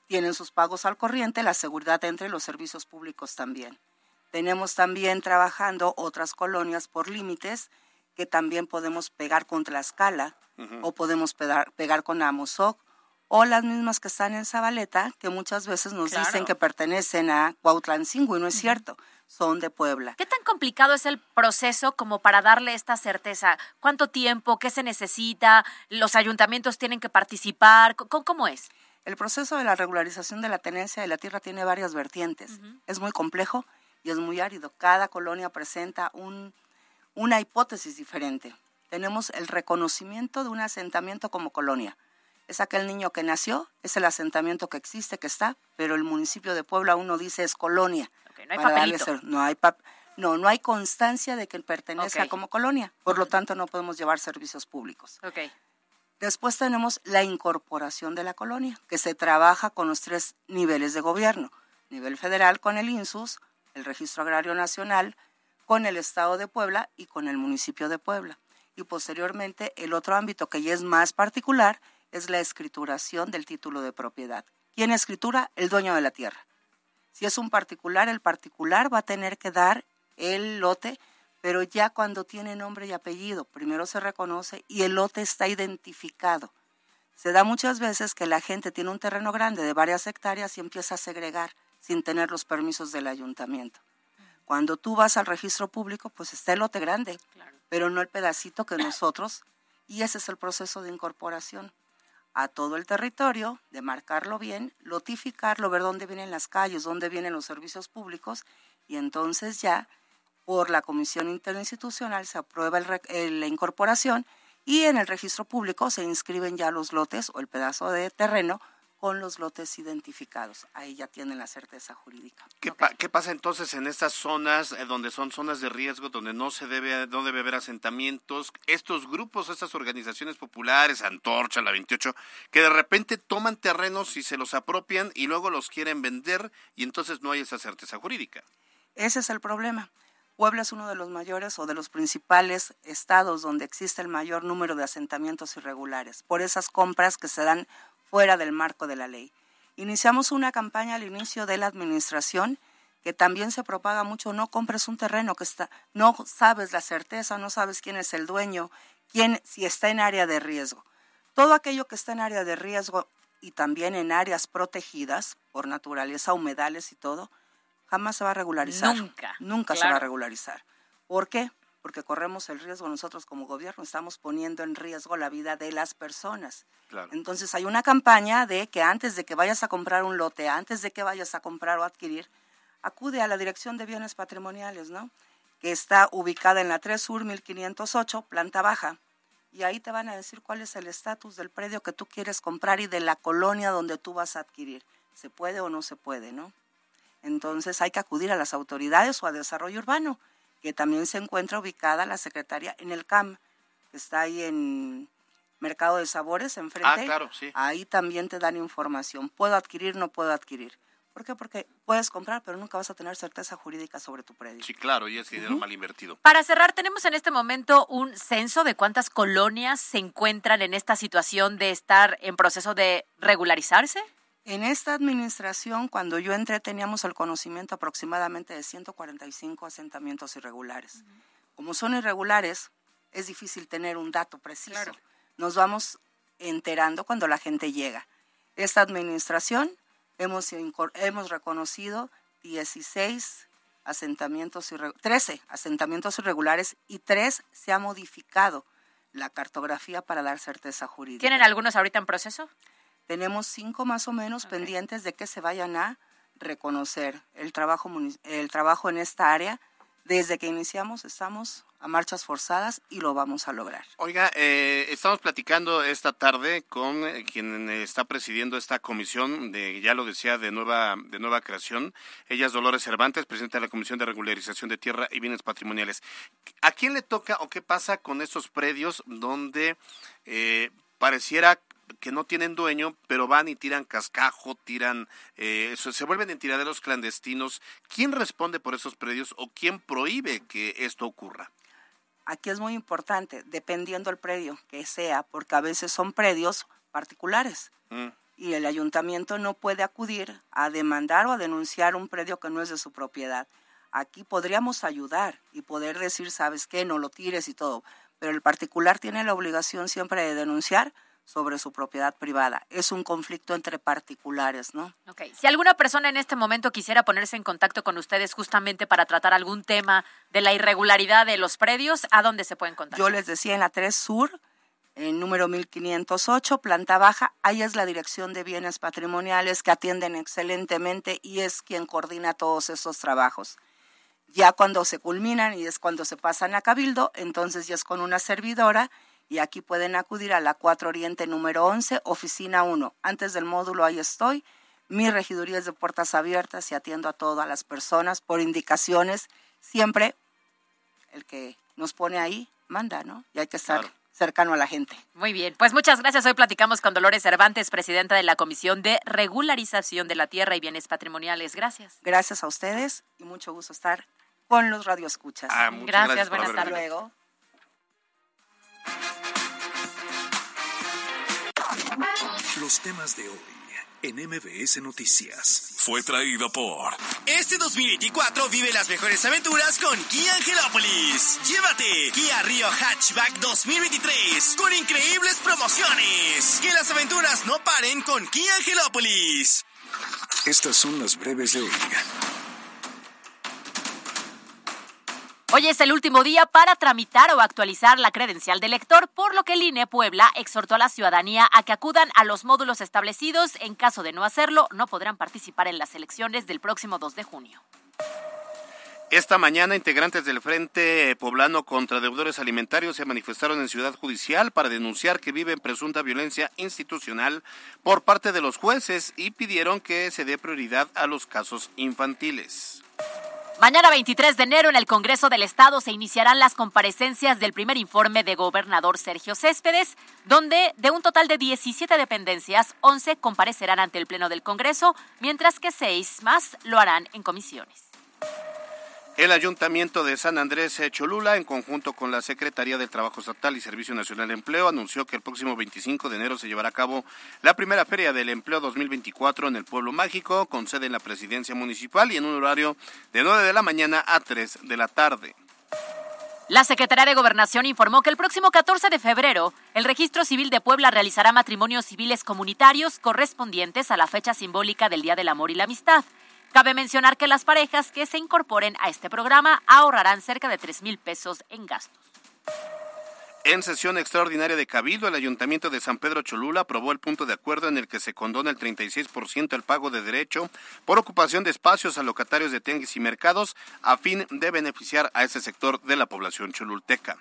tienen sus pagos al corriente, la seguridad entre los servicios públicos también. Tenemos también trabajando otras colonias por límites que también podemos pegar con Tlaxcala o podemos pegar, pegar con Amozoc o las mismas que están en Zabaleta, que muchas veces nos dicen que pertenecen a Cuautlancingo y no es cierto son de Puebla.
¿Qué tan complicado es el proceso como para darle esta certeza? ¿Cuánto tiempo? ¿Qué se necesita? ¿Los ayuntamientos tienen que participar? ¿Cómo, es?
El proceso de la regularización de la tenencia de la tierra tiene varias vertientes. Es muy complejo y es muy árido. Cada colonia presenta un, una hipótesis diferente. Tenemos el reconocimiento de un asentamiento como colonia. Es aquel niño que nació, es el asentamiento que existe, que está, pero el municipio de Puebla uno dice es colonia
no hay papelito.
no hay no, no hay constancia de que pertenezca como colonia. Por lo tanto, no podemos llevar servicios públicos.
Okay.
Después tenemos la incorporación de la colonia, que se trabaja con los tres niveles de gobierno. Nivel federal con el INSUS, el Registro Agrario Nacional, con el Estado de Puebla y con el municipio de Puebla. Y posteriormente, el otro ámbito que ya es más particular es la escrituración del título de propiedad. ¿Quién escritura? El dueño de la tierra. Si es un particular, el particular va a tener que dar el lote, pero ya cuando tiene nombre y apellido, primero se reconoce y el lote está identificado. Se da muchas veces que la gente tiene un terreno grande de varias hectáreas y empieza a segregar sin tener los permisos del ayuntamiento. Cuando tú vas al registro público, pues está el lote grande, pero no el pedacito que nosotros, y ese es el proceso de incorporación a todo el territorio, de marcarlo bien, notificarlo, ver dónde vienen las calles, dónde vienen los servicios públicos y entonces ya por la Comisión Interinstitucional se aprueba la incorporación y en el registro público se inscriben ya los lotes o el pedazo de terreno con los lotes identificados. Ahí ya tienen la certeza jurídica.
¿Qué, pasa entonces en estas zonas eh, donde son zonas de riesgo, donde no se debe, no debe haber asentamientos? Estos grupos, estas organizaciones populares, Antorcha, la 28, que de repente toman terrenos y se los apropian y luego los quieren vender y entonces no hay esa certeza jurídica.
Ese es el problema. Puebla es uno de los mayores o de los principales estados donde existe el mayor número de asentamientos irregulares, por esas compras que se dan fuera del marco de la ley. Iniciamos una campaña al inicio de la administración que también se propaga mucho, no compres un terreno que está, no sabes la certeza, no sabes quién es el dueño, quién, si está en área de riesgo. Todo aquello que está en área de riesgo y también en áreas protegidas por naturaleza, humedales y todo, jamás se va a regularizar.
Nunca.
Nunca se va a regularizar. ¿Por qué? porque corremos el riesgo nosotros como gobierno, estamos poniendo en riesgo la vida de las personas. Entonces hay una campaña de que antes de que vayas a comprar un lote, antes de que vayas a comprar o adquirir, acude a la Dirección de Bienes Patrimoniales, ¿no? que está ubicada en la 3 Sur 1508, planta baja. Y ahí te van a decir cuál es el estatus del predio que tú quieres comprar y de la colonia donde tú vas a adquirir. ¿Se puede o no se puede, no? Entonces hay que acudir a las autoridades o a desarrollo urbano que también se encuentra ubicada la secretaria en el CAM, que está ahí en Mercado de Sabores, enfrente.
Ah, claro, sí.
Ahí también te dan información. ¿Puedo adquirir? No puedo adquirir. ¿Por qué? Porque puedes comprar, pero nunca vas a tener certeza jurídica sobre tu predio.
Sí, claro, y es dinero mal invertido.
Para cerrar, tenemos en este momento un censo de cuántas colonias se encuentran en esta situación de estar en proceso de regularizarse.
En esta administración, cuando yo entré, teníamos el conocimiento aproximadamente de 145 asentamientos irregulares. Como son irregulares, es difícil tener un dato preciso. Nos vamos enterando cuando la gente llega. Esta administración hemos, hemos reconocido 16 asentamientos 13 asentamientos irregulares y 3 se ha modificado la cartografía para dar certeza jurídica.
¿Tienen algunos ahorita en proceso?
Tenemos cinco más o menos pendientes de que se vayan a reconocer. El trabajo, el trabajo en esta área Desde que iniciamos estamos a marchas forzadas y lo vamos a lograr.
Oiga, eh, estamos platicando esta tarde con eh, quien está presidiendo esta comisión de, ya lo decía, de nueva, de nueva creación. Ella es Dolores Cervantes, presidenta de la Comisión de Regularización de Tierra y Bienes Patrimoniales. ¿A quién le toca o qué pasa con estos predios donde eh, pareciera que no tienen dueño, pero van y tiran cascajo, tiran, eh, se vuelven en tiraderos clandestinos. ¿Quién responde por esos predios o quién prohíbe que esto ocurra?
Aquí es muy importante, dependiendo del predio que sea, porque a veces son predios particulares. Mm. Y el ayuntamiento no puede acudir a demandar o a denunciar un predio que no es de su propiedad. Aquí podríamos ayudar y poder decir, sabes qué, no lo tires y todo, pero el particular tiene la obligación siempre de denunciar sobre su propiedad privada. Es un conflicto entre particulares, ¿no?
Ok. Si alguna persona en este momento quisiera ponerse en contacto con ustedes justamente para tratar algún tema de la irregularidad de los predios, ¿a dónde se pueden contactar?
Yo les decía en la 3 Sur, en número 1508, planta baja, ahí es la Dirección de Bienes Patrimoniales que atienden excelentemente y es quien coordina todos esos trabajos. Ya cuando se culminan y es cuando se pasan a Cabildo, entonces ya es con una servidora y aquí pueden acudir a la 4 Oriente número 11, oficina 1. Antes del módulo ahí estoy. Mi regiduría es de puertas abiertas y atiendo a todas las personas por indicaciones. Siempre el que nos pone ahí manda, ¿no? Y hay que estar cercano a la gente.
Muy bien, pues muchas gracias. Hoy platicamos con Dolores Cervantes, presidenta de la Comisión de Regularización de la Tierra y Bienes Patrimoniales. Gracias.
Gracias a ustedes y mucho gusto estar con los radioescuchas.
Ah, gracias, buenas tardes. Luego.
Los temas de hoy en MBS Noticias.
Fue traído por. Este 2024 vive las mejores aventuras con Kia Angelópolis. Llévate Kia Rio Hatchback 2023 con increíbles promociones. Que las aventuras no paren con Kia Angelópolis.
Estas son las breves de hoy.
Hoy es el último día para tramitar o actualizar la credencial de lector, por lo que el INE Puebla exhortó a la ciudadanía a que acudan a los módulos establecidos. En caso de no hacerlo, no podrán participar en las elecciones del próximo 2 de junio.
Esta mañana, integrantes del Frente Poblano contra Deudores Alimentarios se manifestaron en Ciudad Judicial para denunciar que viven presunta violencia institucional por parte de los jueces y pidieron que se dé prioridad a los casos infantiles.
Mañana 23 de enero en el Congreso del Estado se iniciarán las comparecencias del primer informe de gobernador Sergio Céspedes, donde de un total de 17 dependencias, 11 comparecerán ante el Pleno del Congreso, mientras que 6 más lo harán en comisiones.
El Ayuntamiento de San Andrés Cholula, en conjunto con la Secretaría del Trabajo Estatal y Servicio Nacional de Empleo, anunció que el próximo 25 de enero se llevará a cabo la primera Feria del Empleo 2024 en el Pueblo Mágico, con sede en la Presidencia Municipal y en un horario de 9 de la mañana a 3 de la tarde.
La Secretaría de Gobernación informó que el próximo 14 de febrero, el Registro Civil de Puebla realizará matrimonios civiles comunitarios correspondientes a la fecha simbólica del Día del Amor y la Amistad. Cabe mencionar que las parejas que se incorporen a este programa ahorrarán cerca de 3 mil pesos en gastos.
En sesión extraordinaria de Cabildo, el Ayuntamiento de San Pedro Cholula aprobó el punto de acuerdo en el que se condona el 36% el pago de derecho por ocupación de espacios a locatarios de tianguis y mercados a fin de beneficiar a ese sector de la población cholulteca.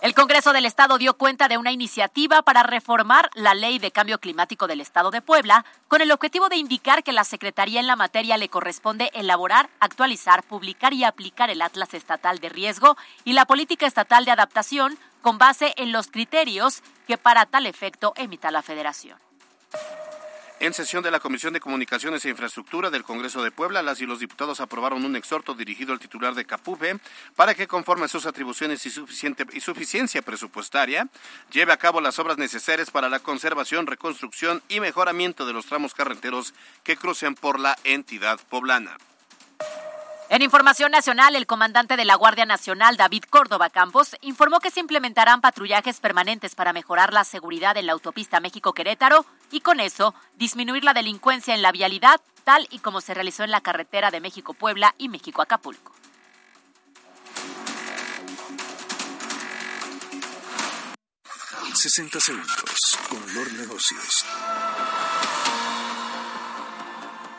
El Congreso del Estado dio cuenta de una iniciativa para reformar la Ley de Cambio Climático del Estado de Puebla, con el objetivo de indicar que la Secretaría en la materia le corresponde elaborar, actualizar, publicar y aplicar el Atlas Estatal de Riesgo y la Política Estatal de Adaptación con base en los criterios que para tal efecto emita la Federación.
En sesión de la Comisión de Comunicaciones e Infraestructura del Congreso de Puebla, las y los diputados aprobaron un exhorto dirigido al titular de CAPUFE para que, conforme a sus atribuciones y, suficiente, y suficiencia presupuestaria, lleve a cabo las obras necesarias para la conservación, reconstrucción y mejoramiento de los tramos carreteros que crucen por la entidad poblana.
En información nacional, el comandante de la Guardia Nacional, David Córdoba Campos, informó que se implementarán patrullajes permanentes para mejorar la seguridad en la autopista México-Querétaro y con eso disminuir la delincuencia en la vialidad, tal y como se realizó en la carretera de México-Puebla y México-Acapulco.
...60 segundos con Lord Negocios.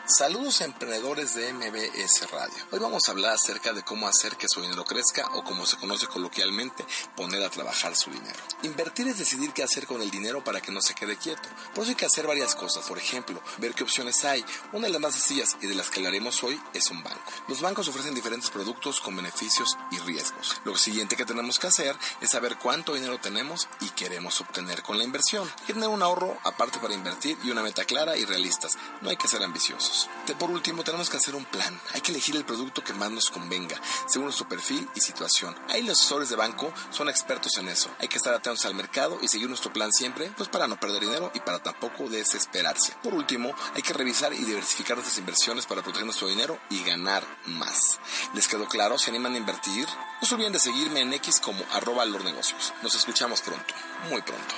Saludos emprendedores de MBS Radio. Hoy vamos a hablar acerca de cómo hacer que su dinero crezca o como se conoce coloquialmente, poner a trabajar su dinero. Invertir es decidir qué hacer con el dinero para que no se quede quieto. Por eso hay que hacer varias cosas. Por ejemplo, ver qué opciones hay. Una de las más sencillas y de las que hablaremos hoy es un banco. Los bancos ofrecen diferentes productos con beneficios y riesgos. Lo siguiente que tenemos que hacer es saber cuánto dinero tenemos y queremos obtener con la inversión. Tener un ahorro aparte para invertir y una meta clara y realistas. No hay que ser ambiciosos. Por último, tenemos que hacer un plan. Hay que elegir el producto que más nos convenga, según nuestro perfil y situación. Ahí los asesores de banco son expertos en eso. Hay que estar atentos al mercado y seguir nuestro plan siempre, pues para no perder dinero y para tampoco desesperarse. Por último, hay que revisar y diversificar nuestras inversiones para proteger nuestro dinero y ganar más. ¿Les quedó claro? ¿Se animan a invertir? No se olviden de seguirme en X como arroba los negocios. Nos escuchamos pronto, muy pronto.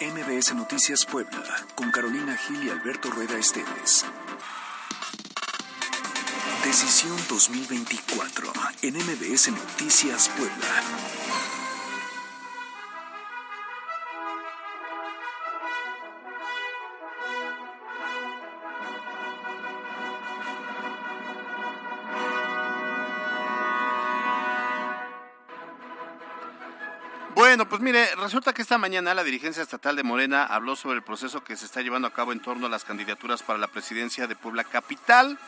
MBS Noticias Puebla, con Carolina Gil y Alberto Rueda Esteves. Decisión 2024 en MBS Noticias Puebla.
Bueno, pues mire, resulta que esta mañana la dirigencia estatal de Morena habló sobre el proceso que se está llevando a cabo en torno a las candidaturas para la presidencia de Puebla Capital.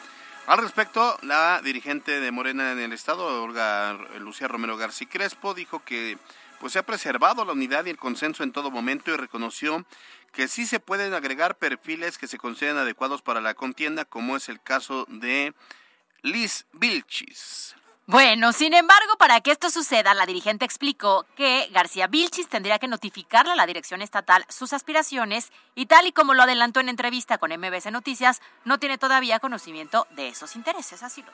Al respecto, la dirigente de Morena en el estado, Olga Lucía Romero García Crespo, dijo que pues se ha preservado la unidad y el consenso en todo momento y reconoció que sí se pueden agregar perfiles que se consideren adecuados para la contienda, como es el caso de Liz Vilchis.
Bueno, sin embargo, para que esto suceda, la dirigente explicó que García Vilchis tendría que notificarle a la dirección estatal sus aspiraciones y tal y como lo adelantó en entrevista con MBC Noticias, no tiene todavía conocimiento de esos intereses. Así lo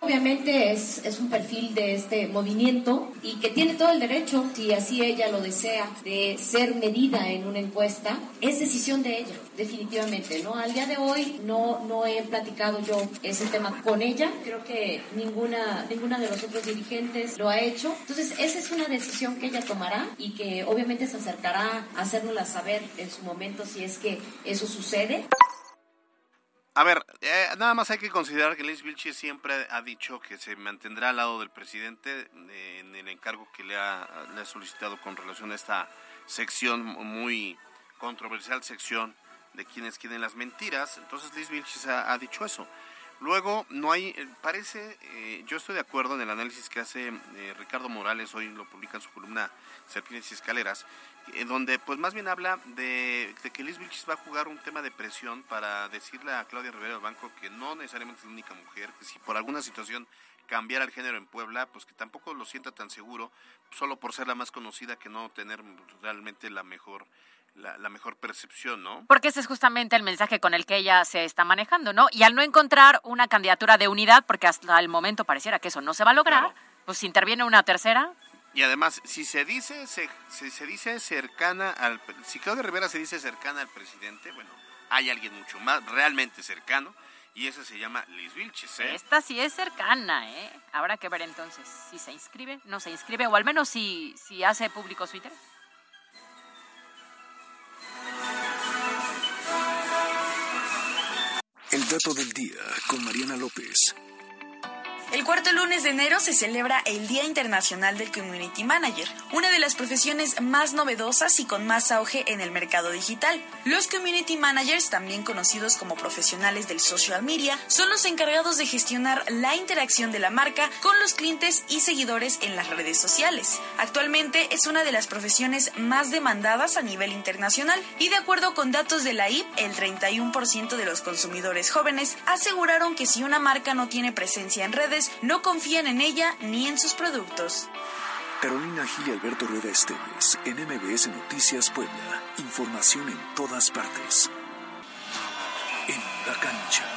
Obviamente es, es un perfil de este movimiento y que tiene todo el derecho, si así ella lo desea, de ser medida en una encuesta. Es decisión de ella, definitivamente, ¿no? Al día de hoy no, no he platicado yo ese tema con ella. Creo que ninguna, ninguna de los otros dirigentes lo ha hecho. Entonces, esa es una decisión que ella tomará y que obviamente se acercará a hacérnosla saber en su momento si es que eso sucede.
A ver, eh, nada más hay que considerar que Liz Vilches siempre ha dicho que se mantendrá al lado del presidente eh, en el encargo que le ha, solicitado con relación a esta sección muy controversial, sección de quienes quieren las mentiras. Entonces Liz Vilches ha dicho eso. Luego, no hay, eh, parece, yo estoy de acuerdo en el análisis que hace Ricardo Morales, hoy lo publica en su columna Serpientes y Escaleras, donde pues más bien habla de, que Liz Vilchis va a jugar un tema de presión para decirle a Claudia Rivera del Banco que no necesariamente es la única mujer, que si por alguna situación cambiara el género en Puebla, pues que tampoco lo sienta tan seguro, solo por ser la más conocida que no tener realmente la mejor la, la, mejor percepción, ¿no?
Porque ese es justamente el mensaje con el que ella se está manejando, ¿no? Y al no encontrar una candidatura de unidad, porque hasta el momento pareciera que eso no se va a lograr, pues interviene una tercera,
y además, si se dice se, se, dice cercana al si Claudia Rivera se dice cercana al presidente, bueno, hay alguien mucho más realmente cercano y esa se llama Liz Vilches, ¿eh?
Esta sí es cercana, ¿eh? Habrá que ver entonces si se inscribe, no se inscribe o al menos si si hace público su interés.
El dato del día con Mariana López.
El cuarto lunes de enero se celebra el Día Internacional del Community Manager, una de las profesiones más novedosas y con más auge en el mercado digital. Los Community Managers, también conocidos como profesionales del social media, son los encargados de gestionar la interacción de la marca con los clientes y seguidores en las redes sociales. Actualmente es una de las profesiones más demandadas a nivel internacional y de acuerdo con datos de la IP, el 31% de los consumidores jóvenes aseguraron que si una marca no tiene presencia en redes, no confían en ella ni en sus productos.
Carolina Gil y Alberto Rueda Esteves, en MBS Noticias Puebla. Información en todas partes. En la cancha.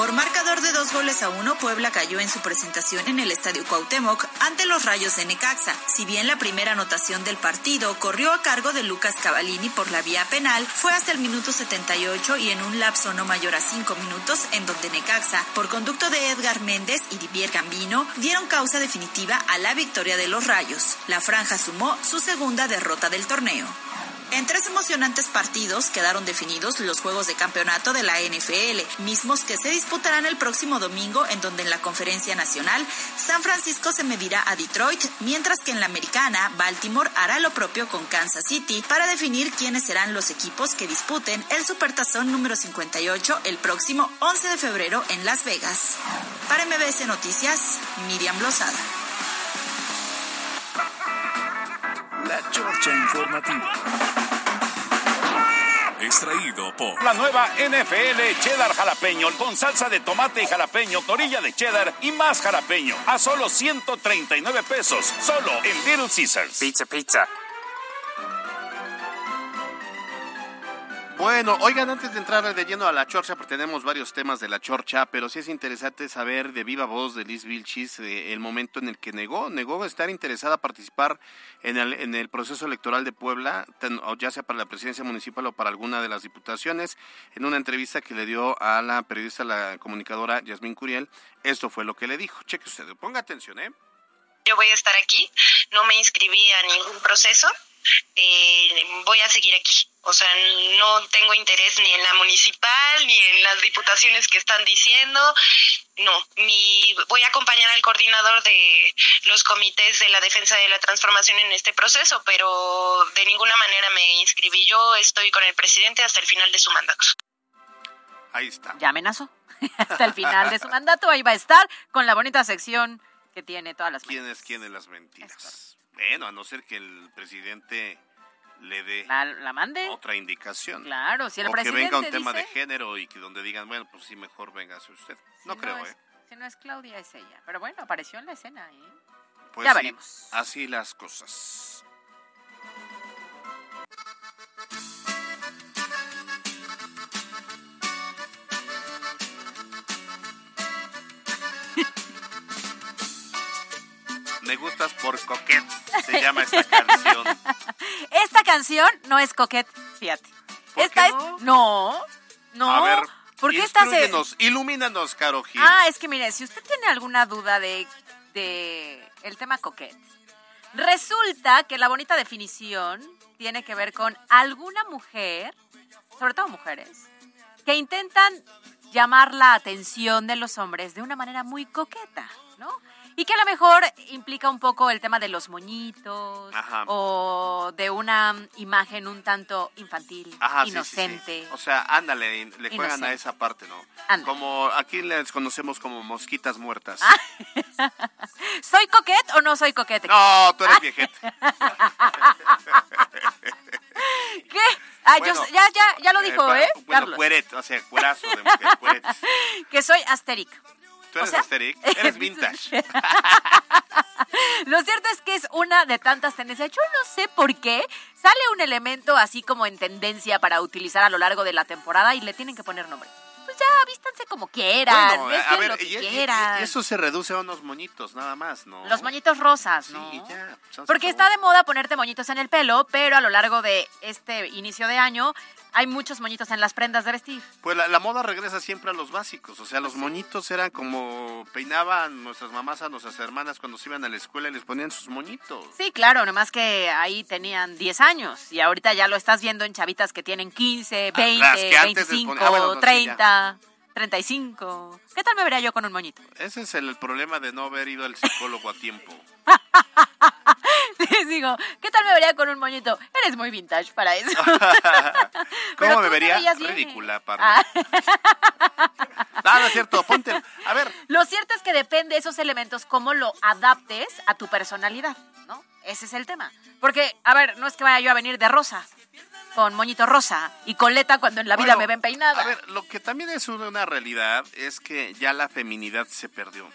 Por marcador de dos goles a uno, Puebla cayó en su presentación en el Estadio Cuauhtémoc ante los Rayos de Necaxa. Si bien la primera anotación del partido corrió a cargo de Lucas Cavallini por la vía penal, fue hasta el minuto 78 y en un lapso no mayor a cinco minutos en donde Necaxa, por conducto de Edgar Méndez y Didier Gambino, dieron causa definitiva a la victoria de los Rayos. La franja sumó su segunda derrota del torneo. En tres emocionantes partidos quedaron definidos los juegos de campeonato de la NFL, mismos que se disputarán el próximo domingo en donde en la conferencia nacional San Francisco se medirá a Detroit, mientras que en la americana Baltimore hará lo propio con Kansas City para definir quiénes serán los equipos que disputen el Supertazón número 58 el próximo 11 de febrero en Las Vegas. Para MBS Noticias, Miriam Lozada.
Extraído por
La nueva NFL Cheddar Jalapeño con salsa de tomate y jalapeño, torilla de cheddar y más jalapeño a solo 139 pesos, solo en Little Caesars.
Pizza, pizza.
Bueno, oigan, antes de entrar de lleno a la chorcha, porque tenemos varios temas de la chorcha, pero sí es interesante saber de viva voz de Liz Vilchis eh, el momento en el que negó, negó estar interesada a participar en el, en el proceso electoral de Puebla, ya sea para la presidencia municipal o para alguna de las diputaciones. En una entrevista que le dio a la periodista, la comunicadora Yasmín Curiel, esto fue lo que le dijo. Cheque usted, ponga atención, ¿eh?
yo voy a estar aquí, no me inscribí a ningún proceso, eh, voy a seguir aquí. O sea, no tengo interés ni en la municipal ni en las diputaciones que están diciendo. No, mi, voy a acompañar al coordinador de los comités de la defensa de la transformación en este proceso, pero de ninguna manera me inscribí. Yo estoy con el presidente hasta el final de su mandato.
Ahí está.
Ya amenazó. [LAUGHS] Hasta el final de su mandato, ahí va a estar con la bonita sección que tiene todas las
¿Quién es quién en las mentiras? Bueno, a no ser que el presidente le dé
La, la mande.
otra indicación.
Claro, si el
o que
presidente
venga un tema de género y que donde digan, bueno, pues sí, mejor véngase usted. No
Si
creo,
es-
¿eh?
Si no es Claudia, es ella. Pero bueno, apareció en la escena, ¿eh?
Pues
ya
sí,
veremos.
Así las cosas. Me gustas por coquet, se llama esta canción. [LAUGHS]
Esta canción no es coquet, fíjate. Esta es. No, no.
A ver,
¿Por qué se.?
instrúyenos, ilumínanos, Caro Gil.
Ah, es que mire, si usted tiene alguna duda de, de el tema coquet, resulta que la bonita definición tiene que ver con alguna mujer, sobre todo mujeres, que intentan llamar la atención de los hombres de una manera muy coqueta, ¿no? Y que a lo mejor implica un poco el tema de los moñitos
Ajá.
o de una imagen un tanto infantil,
Ajá, sí, sí, sí.
inocente.
O sea, ándale, le juegan
Inocente.
a esa parte, ¿no?
Ándale.
Como aquí les conocemos como mosquitas muertas.
Ah. [LAUGHS] ¿Soy coquet o no soy coquete?
No, tú eres viejeta. [LAUGHS]
¿Qué? Ah, yo
Bueno,
ya, ya, ya lo dijo,
pa-
¿eh?
Bueno,
Carlos.
cueret, o sea, cuerazo de mujer, cueret. [LAUGHS]
Que soy asteric.
Tú eres
O sea, [LAUGHS]
eres vintage. [LAUGHS]
Lo cierto es que es una de tantas tendencias. Yo no sé por qué sale un elemento así como en tendencia para utilizar a lo largo de la temporada y le tienen que poner nombre. Pues ya, vístanse como quieran,
Bueno, a ver,
lo que
y, y-
quieran.
y eso se reduce a unos moñitos, nada más, ¿no?
Los moñitos rosas, ¿no?
Sí, ya.
Porque está de moda ponerte moñitos en el pelo, pero a lo largo de este inicio de año hay muchos moñitos en las prendas de vestir.
Pues la, la moda regresa siempre a los básicos, o sea, los moñitos eran como peinaban nuestras mamás a nuestras hermanas cuando se iban a la escuela y les ponían sus moñitos.
Sí, claro, nomás que ahí tenían 10 años y ahorita ya lo estás viendo en chavitas que tienen 15, 20,
Ah, que antes les
25,
ponían- ah, bueno, no, sí,
30, 35. ¿Qué tal me vería yo con un moñito?
Ese es el problema de no haber ido al psicólogo a tiempo.
Les [LAUGHS] digo, ¿qué tal me vería con un moñito? Eres muy vintage para eso. [LAUGHS]
¿Cómo me vería? Ridícula, parda. No, no es cierto, ponte. A ver,
Lo cierto es que depende de esos elementos cómo lo adaptes a tu personalidad, ¿no? Ese es el tema. Porque, a ver, no es que vaya yo a venir de rosa, con moñito rosa y coleta cuando en la vida
Bueno,
me ven peinada.
A ver, lo que también es una, realidad es que ya la feminidad se perdió.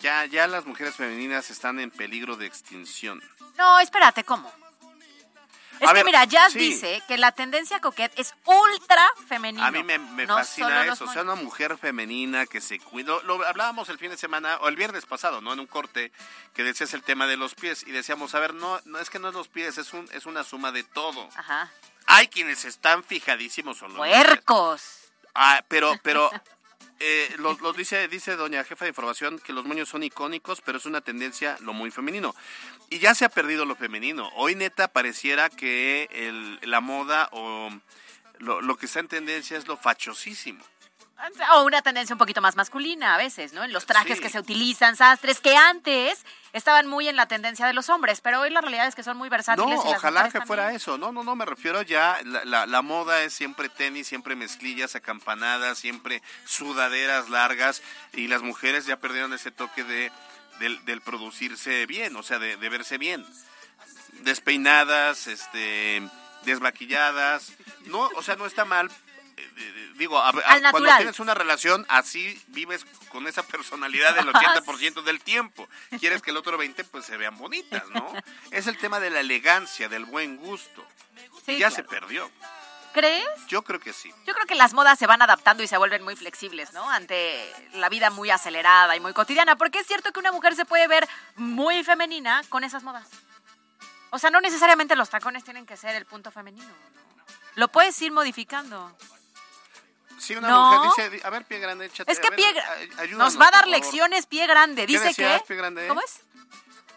Ya, ya las mujeres femeninas están en peligro de extinción.
No, espérate, ¿cómo? Es
A
que
ver,
mira, Jazz
sí.
dice que la tendencia coquette es ultra femenina.
A mí me, me
no
fascina eso. O sea, una mujer femenina que se cuida. Lo, lo hablábamos el fin de semana, o el viernes pasado, ¿no? En un corte, que decías el tema de los pies. Y decíamos, a ver, no, no es que no es los pies, es, un, es una suma de todo.
Ajá.
Hay quienes están fijadísimos. o lo-
Puercos.
Ah, pero, pero [LAUGHS] eh, lo, lo dice, dice doña jefa de información que los moños son icónicos, pero es una tendencia lo muy femenino. Y ya se ha perdido lo femenino. Hoy neta pareciera que el- la moda o lo, lo que está en tendencia es lo fachosísimo.
O una tendencia un poquito más masculina a veces, ¿no? En los trajes
Sí.
que se utilizan, sastres, que antes estaban muy en la tendencia de los hombres, pero hoy la realidad es que son muy versátiles.
No,
y
ojalá que
también.
fuera eso. No, no, no, me refiero ya, la, la, la moda es siempre tenis, siempre mezclillas, acampanadas, siempre sudaderas largas y las mujeres ya perdieron ese toque de del, del producirse bien, o sea, de, de verse bien. Despeinadas, este, desmaquilladas. No, o sea, no está mal. Eh, Digo, a- a- cuando tienes una relación así, vives con esa personalidad del 80% del tiempo. Quieres que el otro 20% pues se vean bonitas, ¿no? Es el tema de la elegancia, del buen gusto.
Sí,
ya
claro.
se perdió.
¿Crees?
Yo creo que sí.
Yo creo que las modas se van adaptando y se vuelven muy flexibles, ¿no? Ante la vida muy acelerada y muy cotidiana. Porque es cierto que una mujer se puede ver muy femenina con esas modas. O sea, no necesariamente los tacones tienen que ser el punto femenino. ¿no? Lo puedes ir modificando.
Si una
No.
mujer dice, a ver, pie grande, échate.
Es que
ver,
pie nos va a dar lecciones pie grande.
¿Qué
Dice
decías,
que...
pie grande?
¿Cómo es?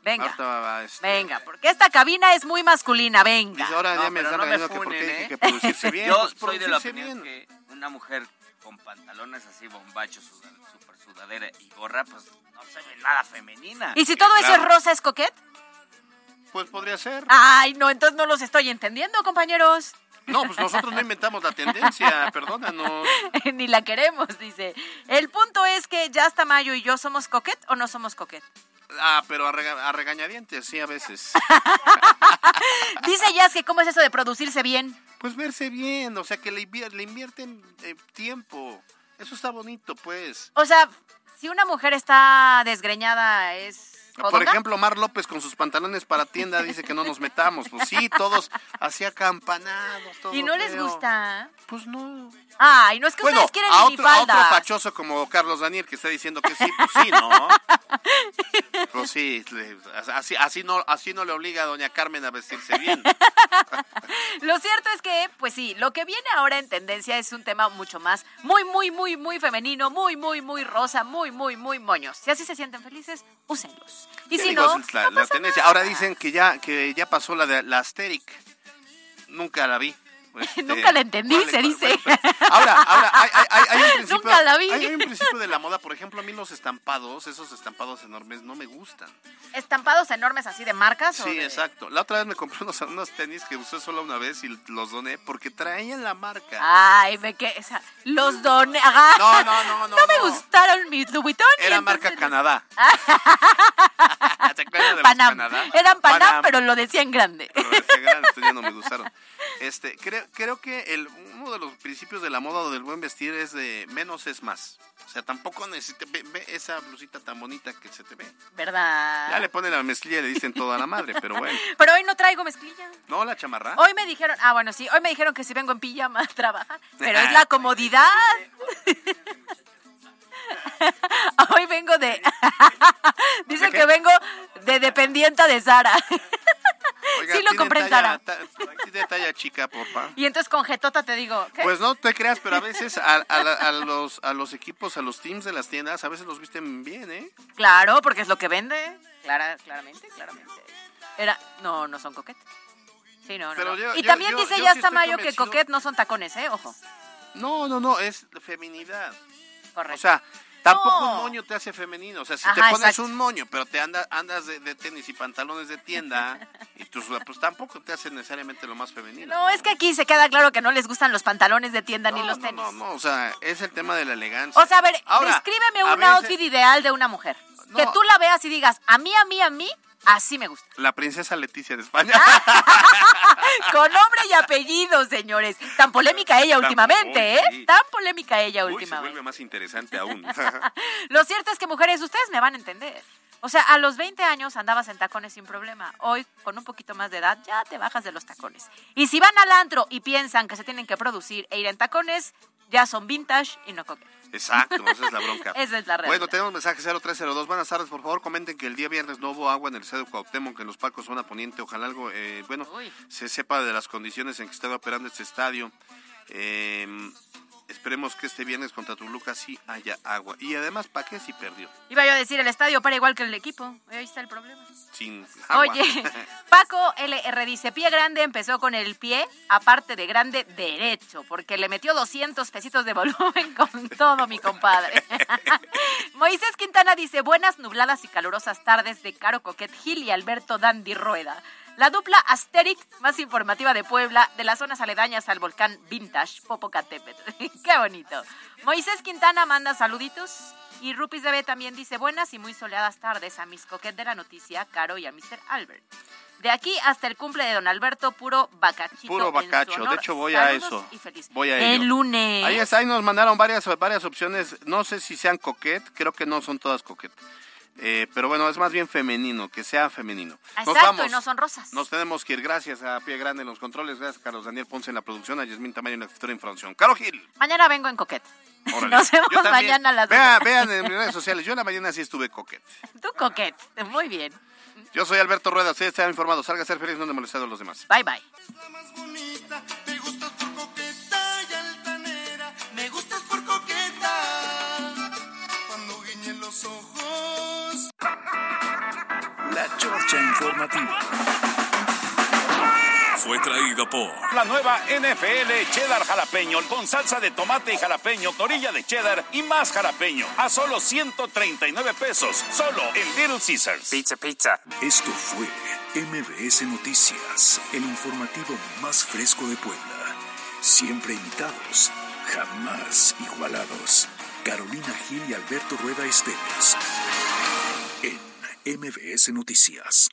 Venga,
va, este,
venga, porque esta cabina es muy masculina, venga.
Dice, ahora
No,
ya me están
no me
que por qué
funen,
dije
¿eh?
que producirse bien. [LAUGHS]
Yo
pues,
soy de la opinión
bien.
que una mujer con pantalones así, bombachos, suda- super sudadera y gorra, pues no se ve nada femenina.
¿Y si todo eso es rosa, es coquet?
Pues podría ser.
Ay, no, entonces no los estoy entendiendo, compañeros.
No, pues nosotros no inventamos la tendencia, perdónanos. [LAUGHS]
Ni la queremos, dice. El punto es que ya hasta mayo y yo somos coquet o no somos coquet.
Ah, pero a, rega- a regañadientes, sí, a veces. [LAUGHS]
Dice Jazz que cómo es eso de producirse bien.
Pues verse bien, o sea, que le, invier- le invierten eh, tiempo. Eso está bonito, pues.
O sea, si una mujer está desgreñada, ¿es
Por ejemplo, Mar López con sus pantalones para tienda dice que no nos metamos. Pues sí, todos así acampanados, todo
¿Y no les
feo.
gusta?
Pues no.
Ay, no es que
Bueno,
ustedes quieren
a otro, a otro fachoso como Carlos Daniel que está diciendo que sí, pues sí, ¿no? [LAUGHS] Pues sí, así, así, no, así no le obliga a doña Carmen a vestirse bien.
Lo cierto es que, pues sí, lo que viene ahora en tendencia es un tema mucho más, muy, muy, muy, muy femenino, muy, muy, muy rosa, muy, muy, muy moños. Si así se sienten felices, úsenlos. Y si no,
la tendencia. Ahora dicen que ya, que ya pasó la de la Asteric. Nunca la vi. Este, [LAUGHS]
Nunca la entendí,
¿cuál-
se
cuál-
dice.
pues, ahora, ahora, hay, hay- hay- hay un [LAUGHS] principio.
Nunca la vi.
Hay, un principio de la moda, por ejemplo, a mí los estampados, esos estampados enormes, no me gustan.
estampados enormes así de marcas. o
Sí,
de-
exacto. La otra vez me compré unos, unos tenis que usé solo una vez y los doné porque traían la marca.
Ay, me que, o sea, los doné. ajá.
No, no, no, no, [LAUGHS]
No me
no.
gustaron mis Louboutin. y
Era
entonces-
marca Canadá. ¿Se acuerdan de los
Panam.
Canadá?
Eran Panam,
Panam.
pero lo decía en grande.
Pero ese gran, entonces ya no me gustaron. Este, creo, creo que el, uno de los principios de la moda o del buen vestir es de menos es más. O sea, tampoco necesitas ve, ve esa blusita tan bonita que se te ve.
¿Verdad?
Ya le ponen la mezclilla y le dicen toda la madre, pero bueno. [LAUGHS]
Pero hoy no traigo mezclilla.
No, la chamarra.
Hoy me dijeron, ah, bueno, sí, hoy me dijeron que si vengo en pijama a trabajar, pero es la [LAUGHS] comodidad. [LAUGHS] hoy vengo de... Dice
¿De qué?
que vengo de dependienta de Sara.
Oiga,
sí lo
¿tiene
compré en
talla- ¿Tiene talla chica, porfa?
Y entonces con jetota te digo, ¿qué?
Pues no te creas, pero a veces a, a la- a los, a los equipos, a los teams de las tiendas, a veces los visten bien, ¿eh?
Claro, porque es lo que vende. Clara, claramente, claramente. Era, no, no son coquet. Sí, no,
yo-
y
yo-
también
yo-
dice ya
sí
hasta
estoy
Mayo que coquet no son tacones, ¿eh? Ojo.
No, no, no, es feminidad.
Correcto.
O sea, tampoco
No.
un moño te hace femenino. O sea, si
Ajá,
te pones
exacto.
un moño, pero te anda, andas de, de tenis y pantalones de tienda, y tus, pues tampoco te hace necesariamente lo más femenino.
No, es que aquí se queda claro que no les gustan los pantalones de tienda ni los tenis.
No, no, o sea, es el tema de la elegancia.
O sea, a ver,
Ahora,
descríbeme un
veces-
outfit ideal de una mujer. Que tú la veas y digas, a mí, a mí, a mí, así me gusta.
La princesa Leticia de España. [LAUGHS]
Con nombre y apellido, señores. Tan polémica ella
Tan-
últimamente, ¿eh?
sí.
Tan polémica ella
Uy, se
últimamente.
vuelve más interesante aún. [LAUGHS]
Lo cierto es que, mujeres, ustedes me van a entender. O sea, a los 20 años andabas en tacones sin problema. Hoy, con un poquito más de edad, ya te bajas de los tacones. Y si van al antro y piensan que se tienen que producir e ir en tacones, ya son vintage y no coquet.
Exacto, esa es la [LAUGHS] bronca.
Esa es la realidad.
Bueno, tenemos mensaje 0302. Buenas tardes, por favor, comenten que el día viernes no hubo agua en el estadio Cuauhtémoc, en los Pacos Zona Poniente. Ojalá algo, eh, bueno, se sepa de las condiciones en que estaba operando este estadio. Eh, esperemos que este viernes contra Toluca sí haya agua. Y además, ¿para qué si perdió?
Iba yo a decir, el estadio para igual que el equipo. Ahí está el problema.
Sin agua.
Oye, [LAUGHS] Paco LR dice, pie grande empezó con el pie, aparte de grande, derecho, porque le metió 200 pesitos de volumen con todo, mi compadre. [LAUGHS] Moisés Quintana dice, buenas nubladas y calurosas tardes de Caro Coquet Gil y Alberto Dandy Rueda. La dupla Asteric más informativa de Puebla, de las zonas aledañas al volcán Vintage, Popocatépetl. [LAUGHS] ¡Qué bonito! Moisés Quintana manda saluditos. Y Rupis de B también dice buenas y muy soleadas tardes a mis coquet de la noticia, Caro y a Mr. Albert. De aquí hasta el cumple de don Alberto, puro bacachito.
Puro bacacho. De hecho, voy a eso.
y feliz.
Voy a
El
ello.
lunes.
Ahí, está, ahí nos mandaron varias, varias opciones. No sé si sean coquet. Creo que no son todas coquet. Eh, pero bueno, es más bien femenino, que sea femenino. Nos
Exacto,
vamos.
y no son rosas.
Nos tenemos que ir. Gracias a Pie Grande en los controles. Gracias a Carlos Daniel Ponce en la producción. A Yasmín Tamayo en la escritura de información. Caro Gil.
Mañana vengo en coquet.
órale. [LAUGHS]
Nos vemos mañana a las
Vean, vean en mis redes sociales. Yo en la mañana sí estuve coquet. [LAUGHS]
Tú coquet. Muy bien.
Yo soy Alberto Rueda. Ustedes están informados. Salga a ser feliz, no de molestar a los demás.
Bye, bye.
Me gustas por coqueta. Cuando guiñen los ojos.
La Chorcha Informativa. Fue traído por
La nueva NFL Cheddar Jalapeño con salsa de tomate y jalapeño, torilla de cheddar y más jalapeño a solo 139 pesos, solo en Little Caesars.
Pizza, pizza. Esto fue MBS Noticias, el informativo más fresco de Puebla. Siempre imitados, jamás igualados. Carolina Gil y Alberto Rueda Esteves. MBS Noticias.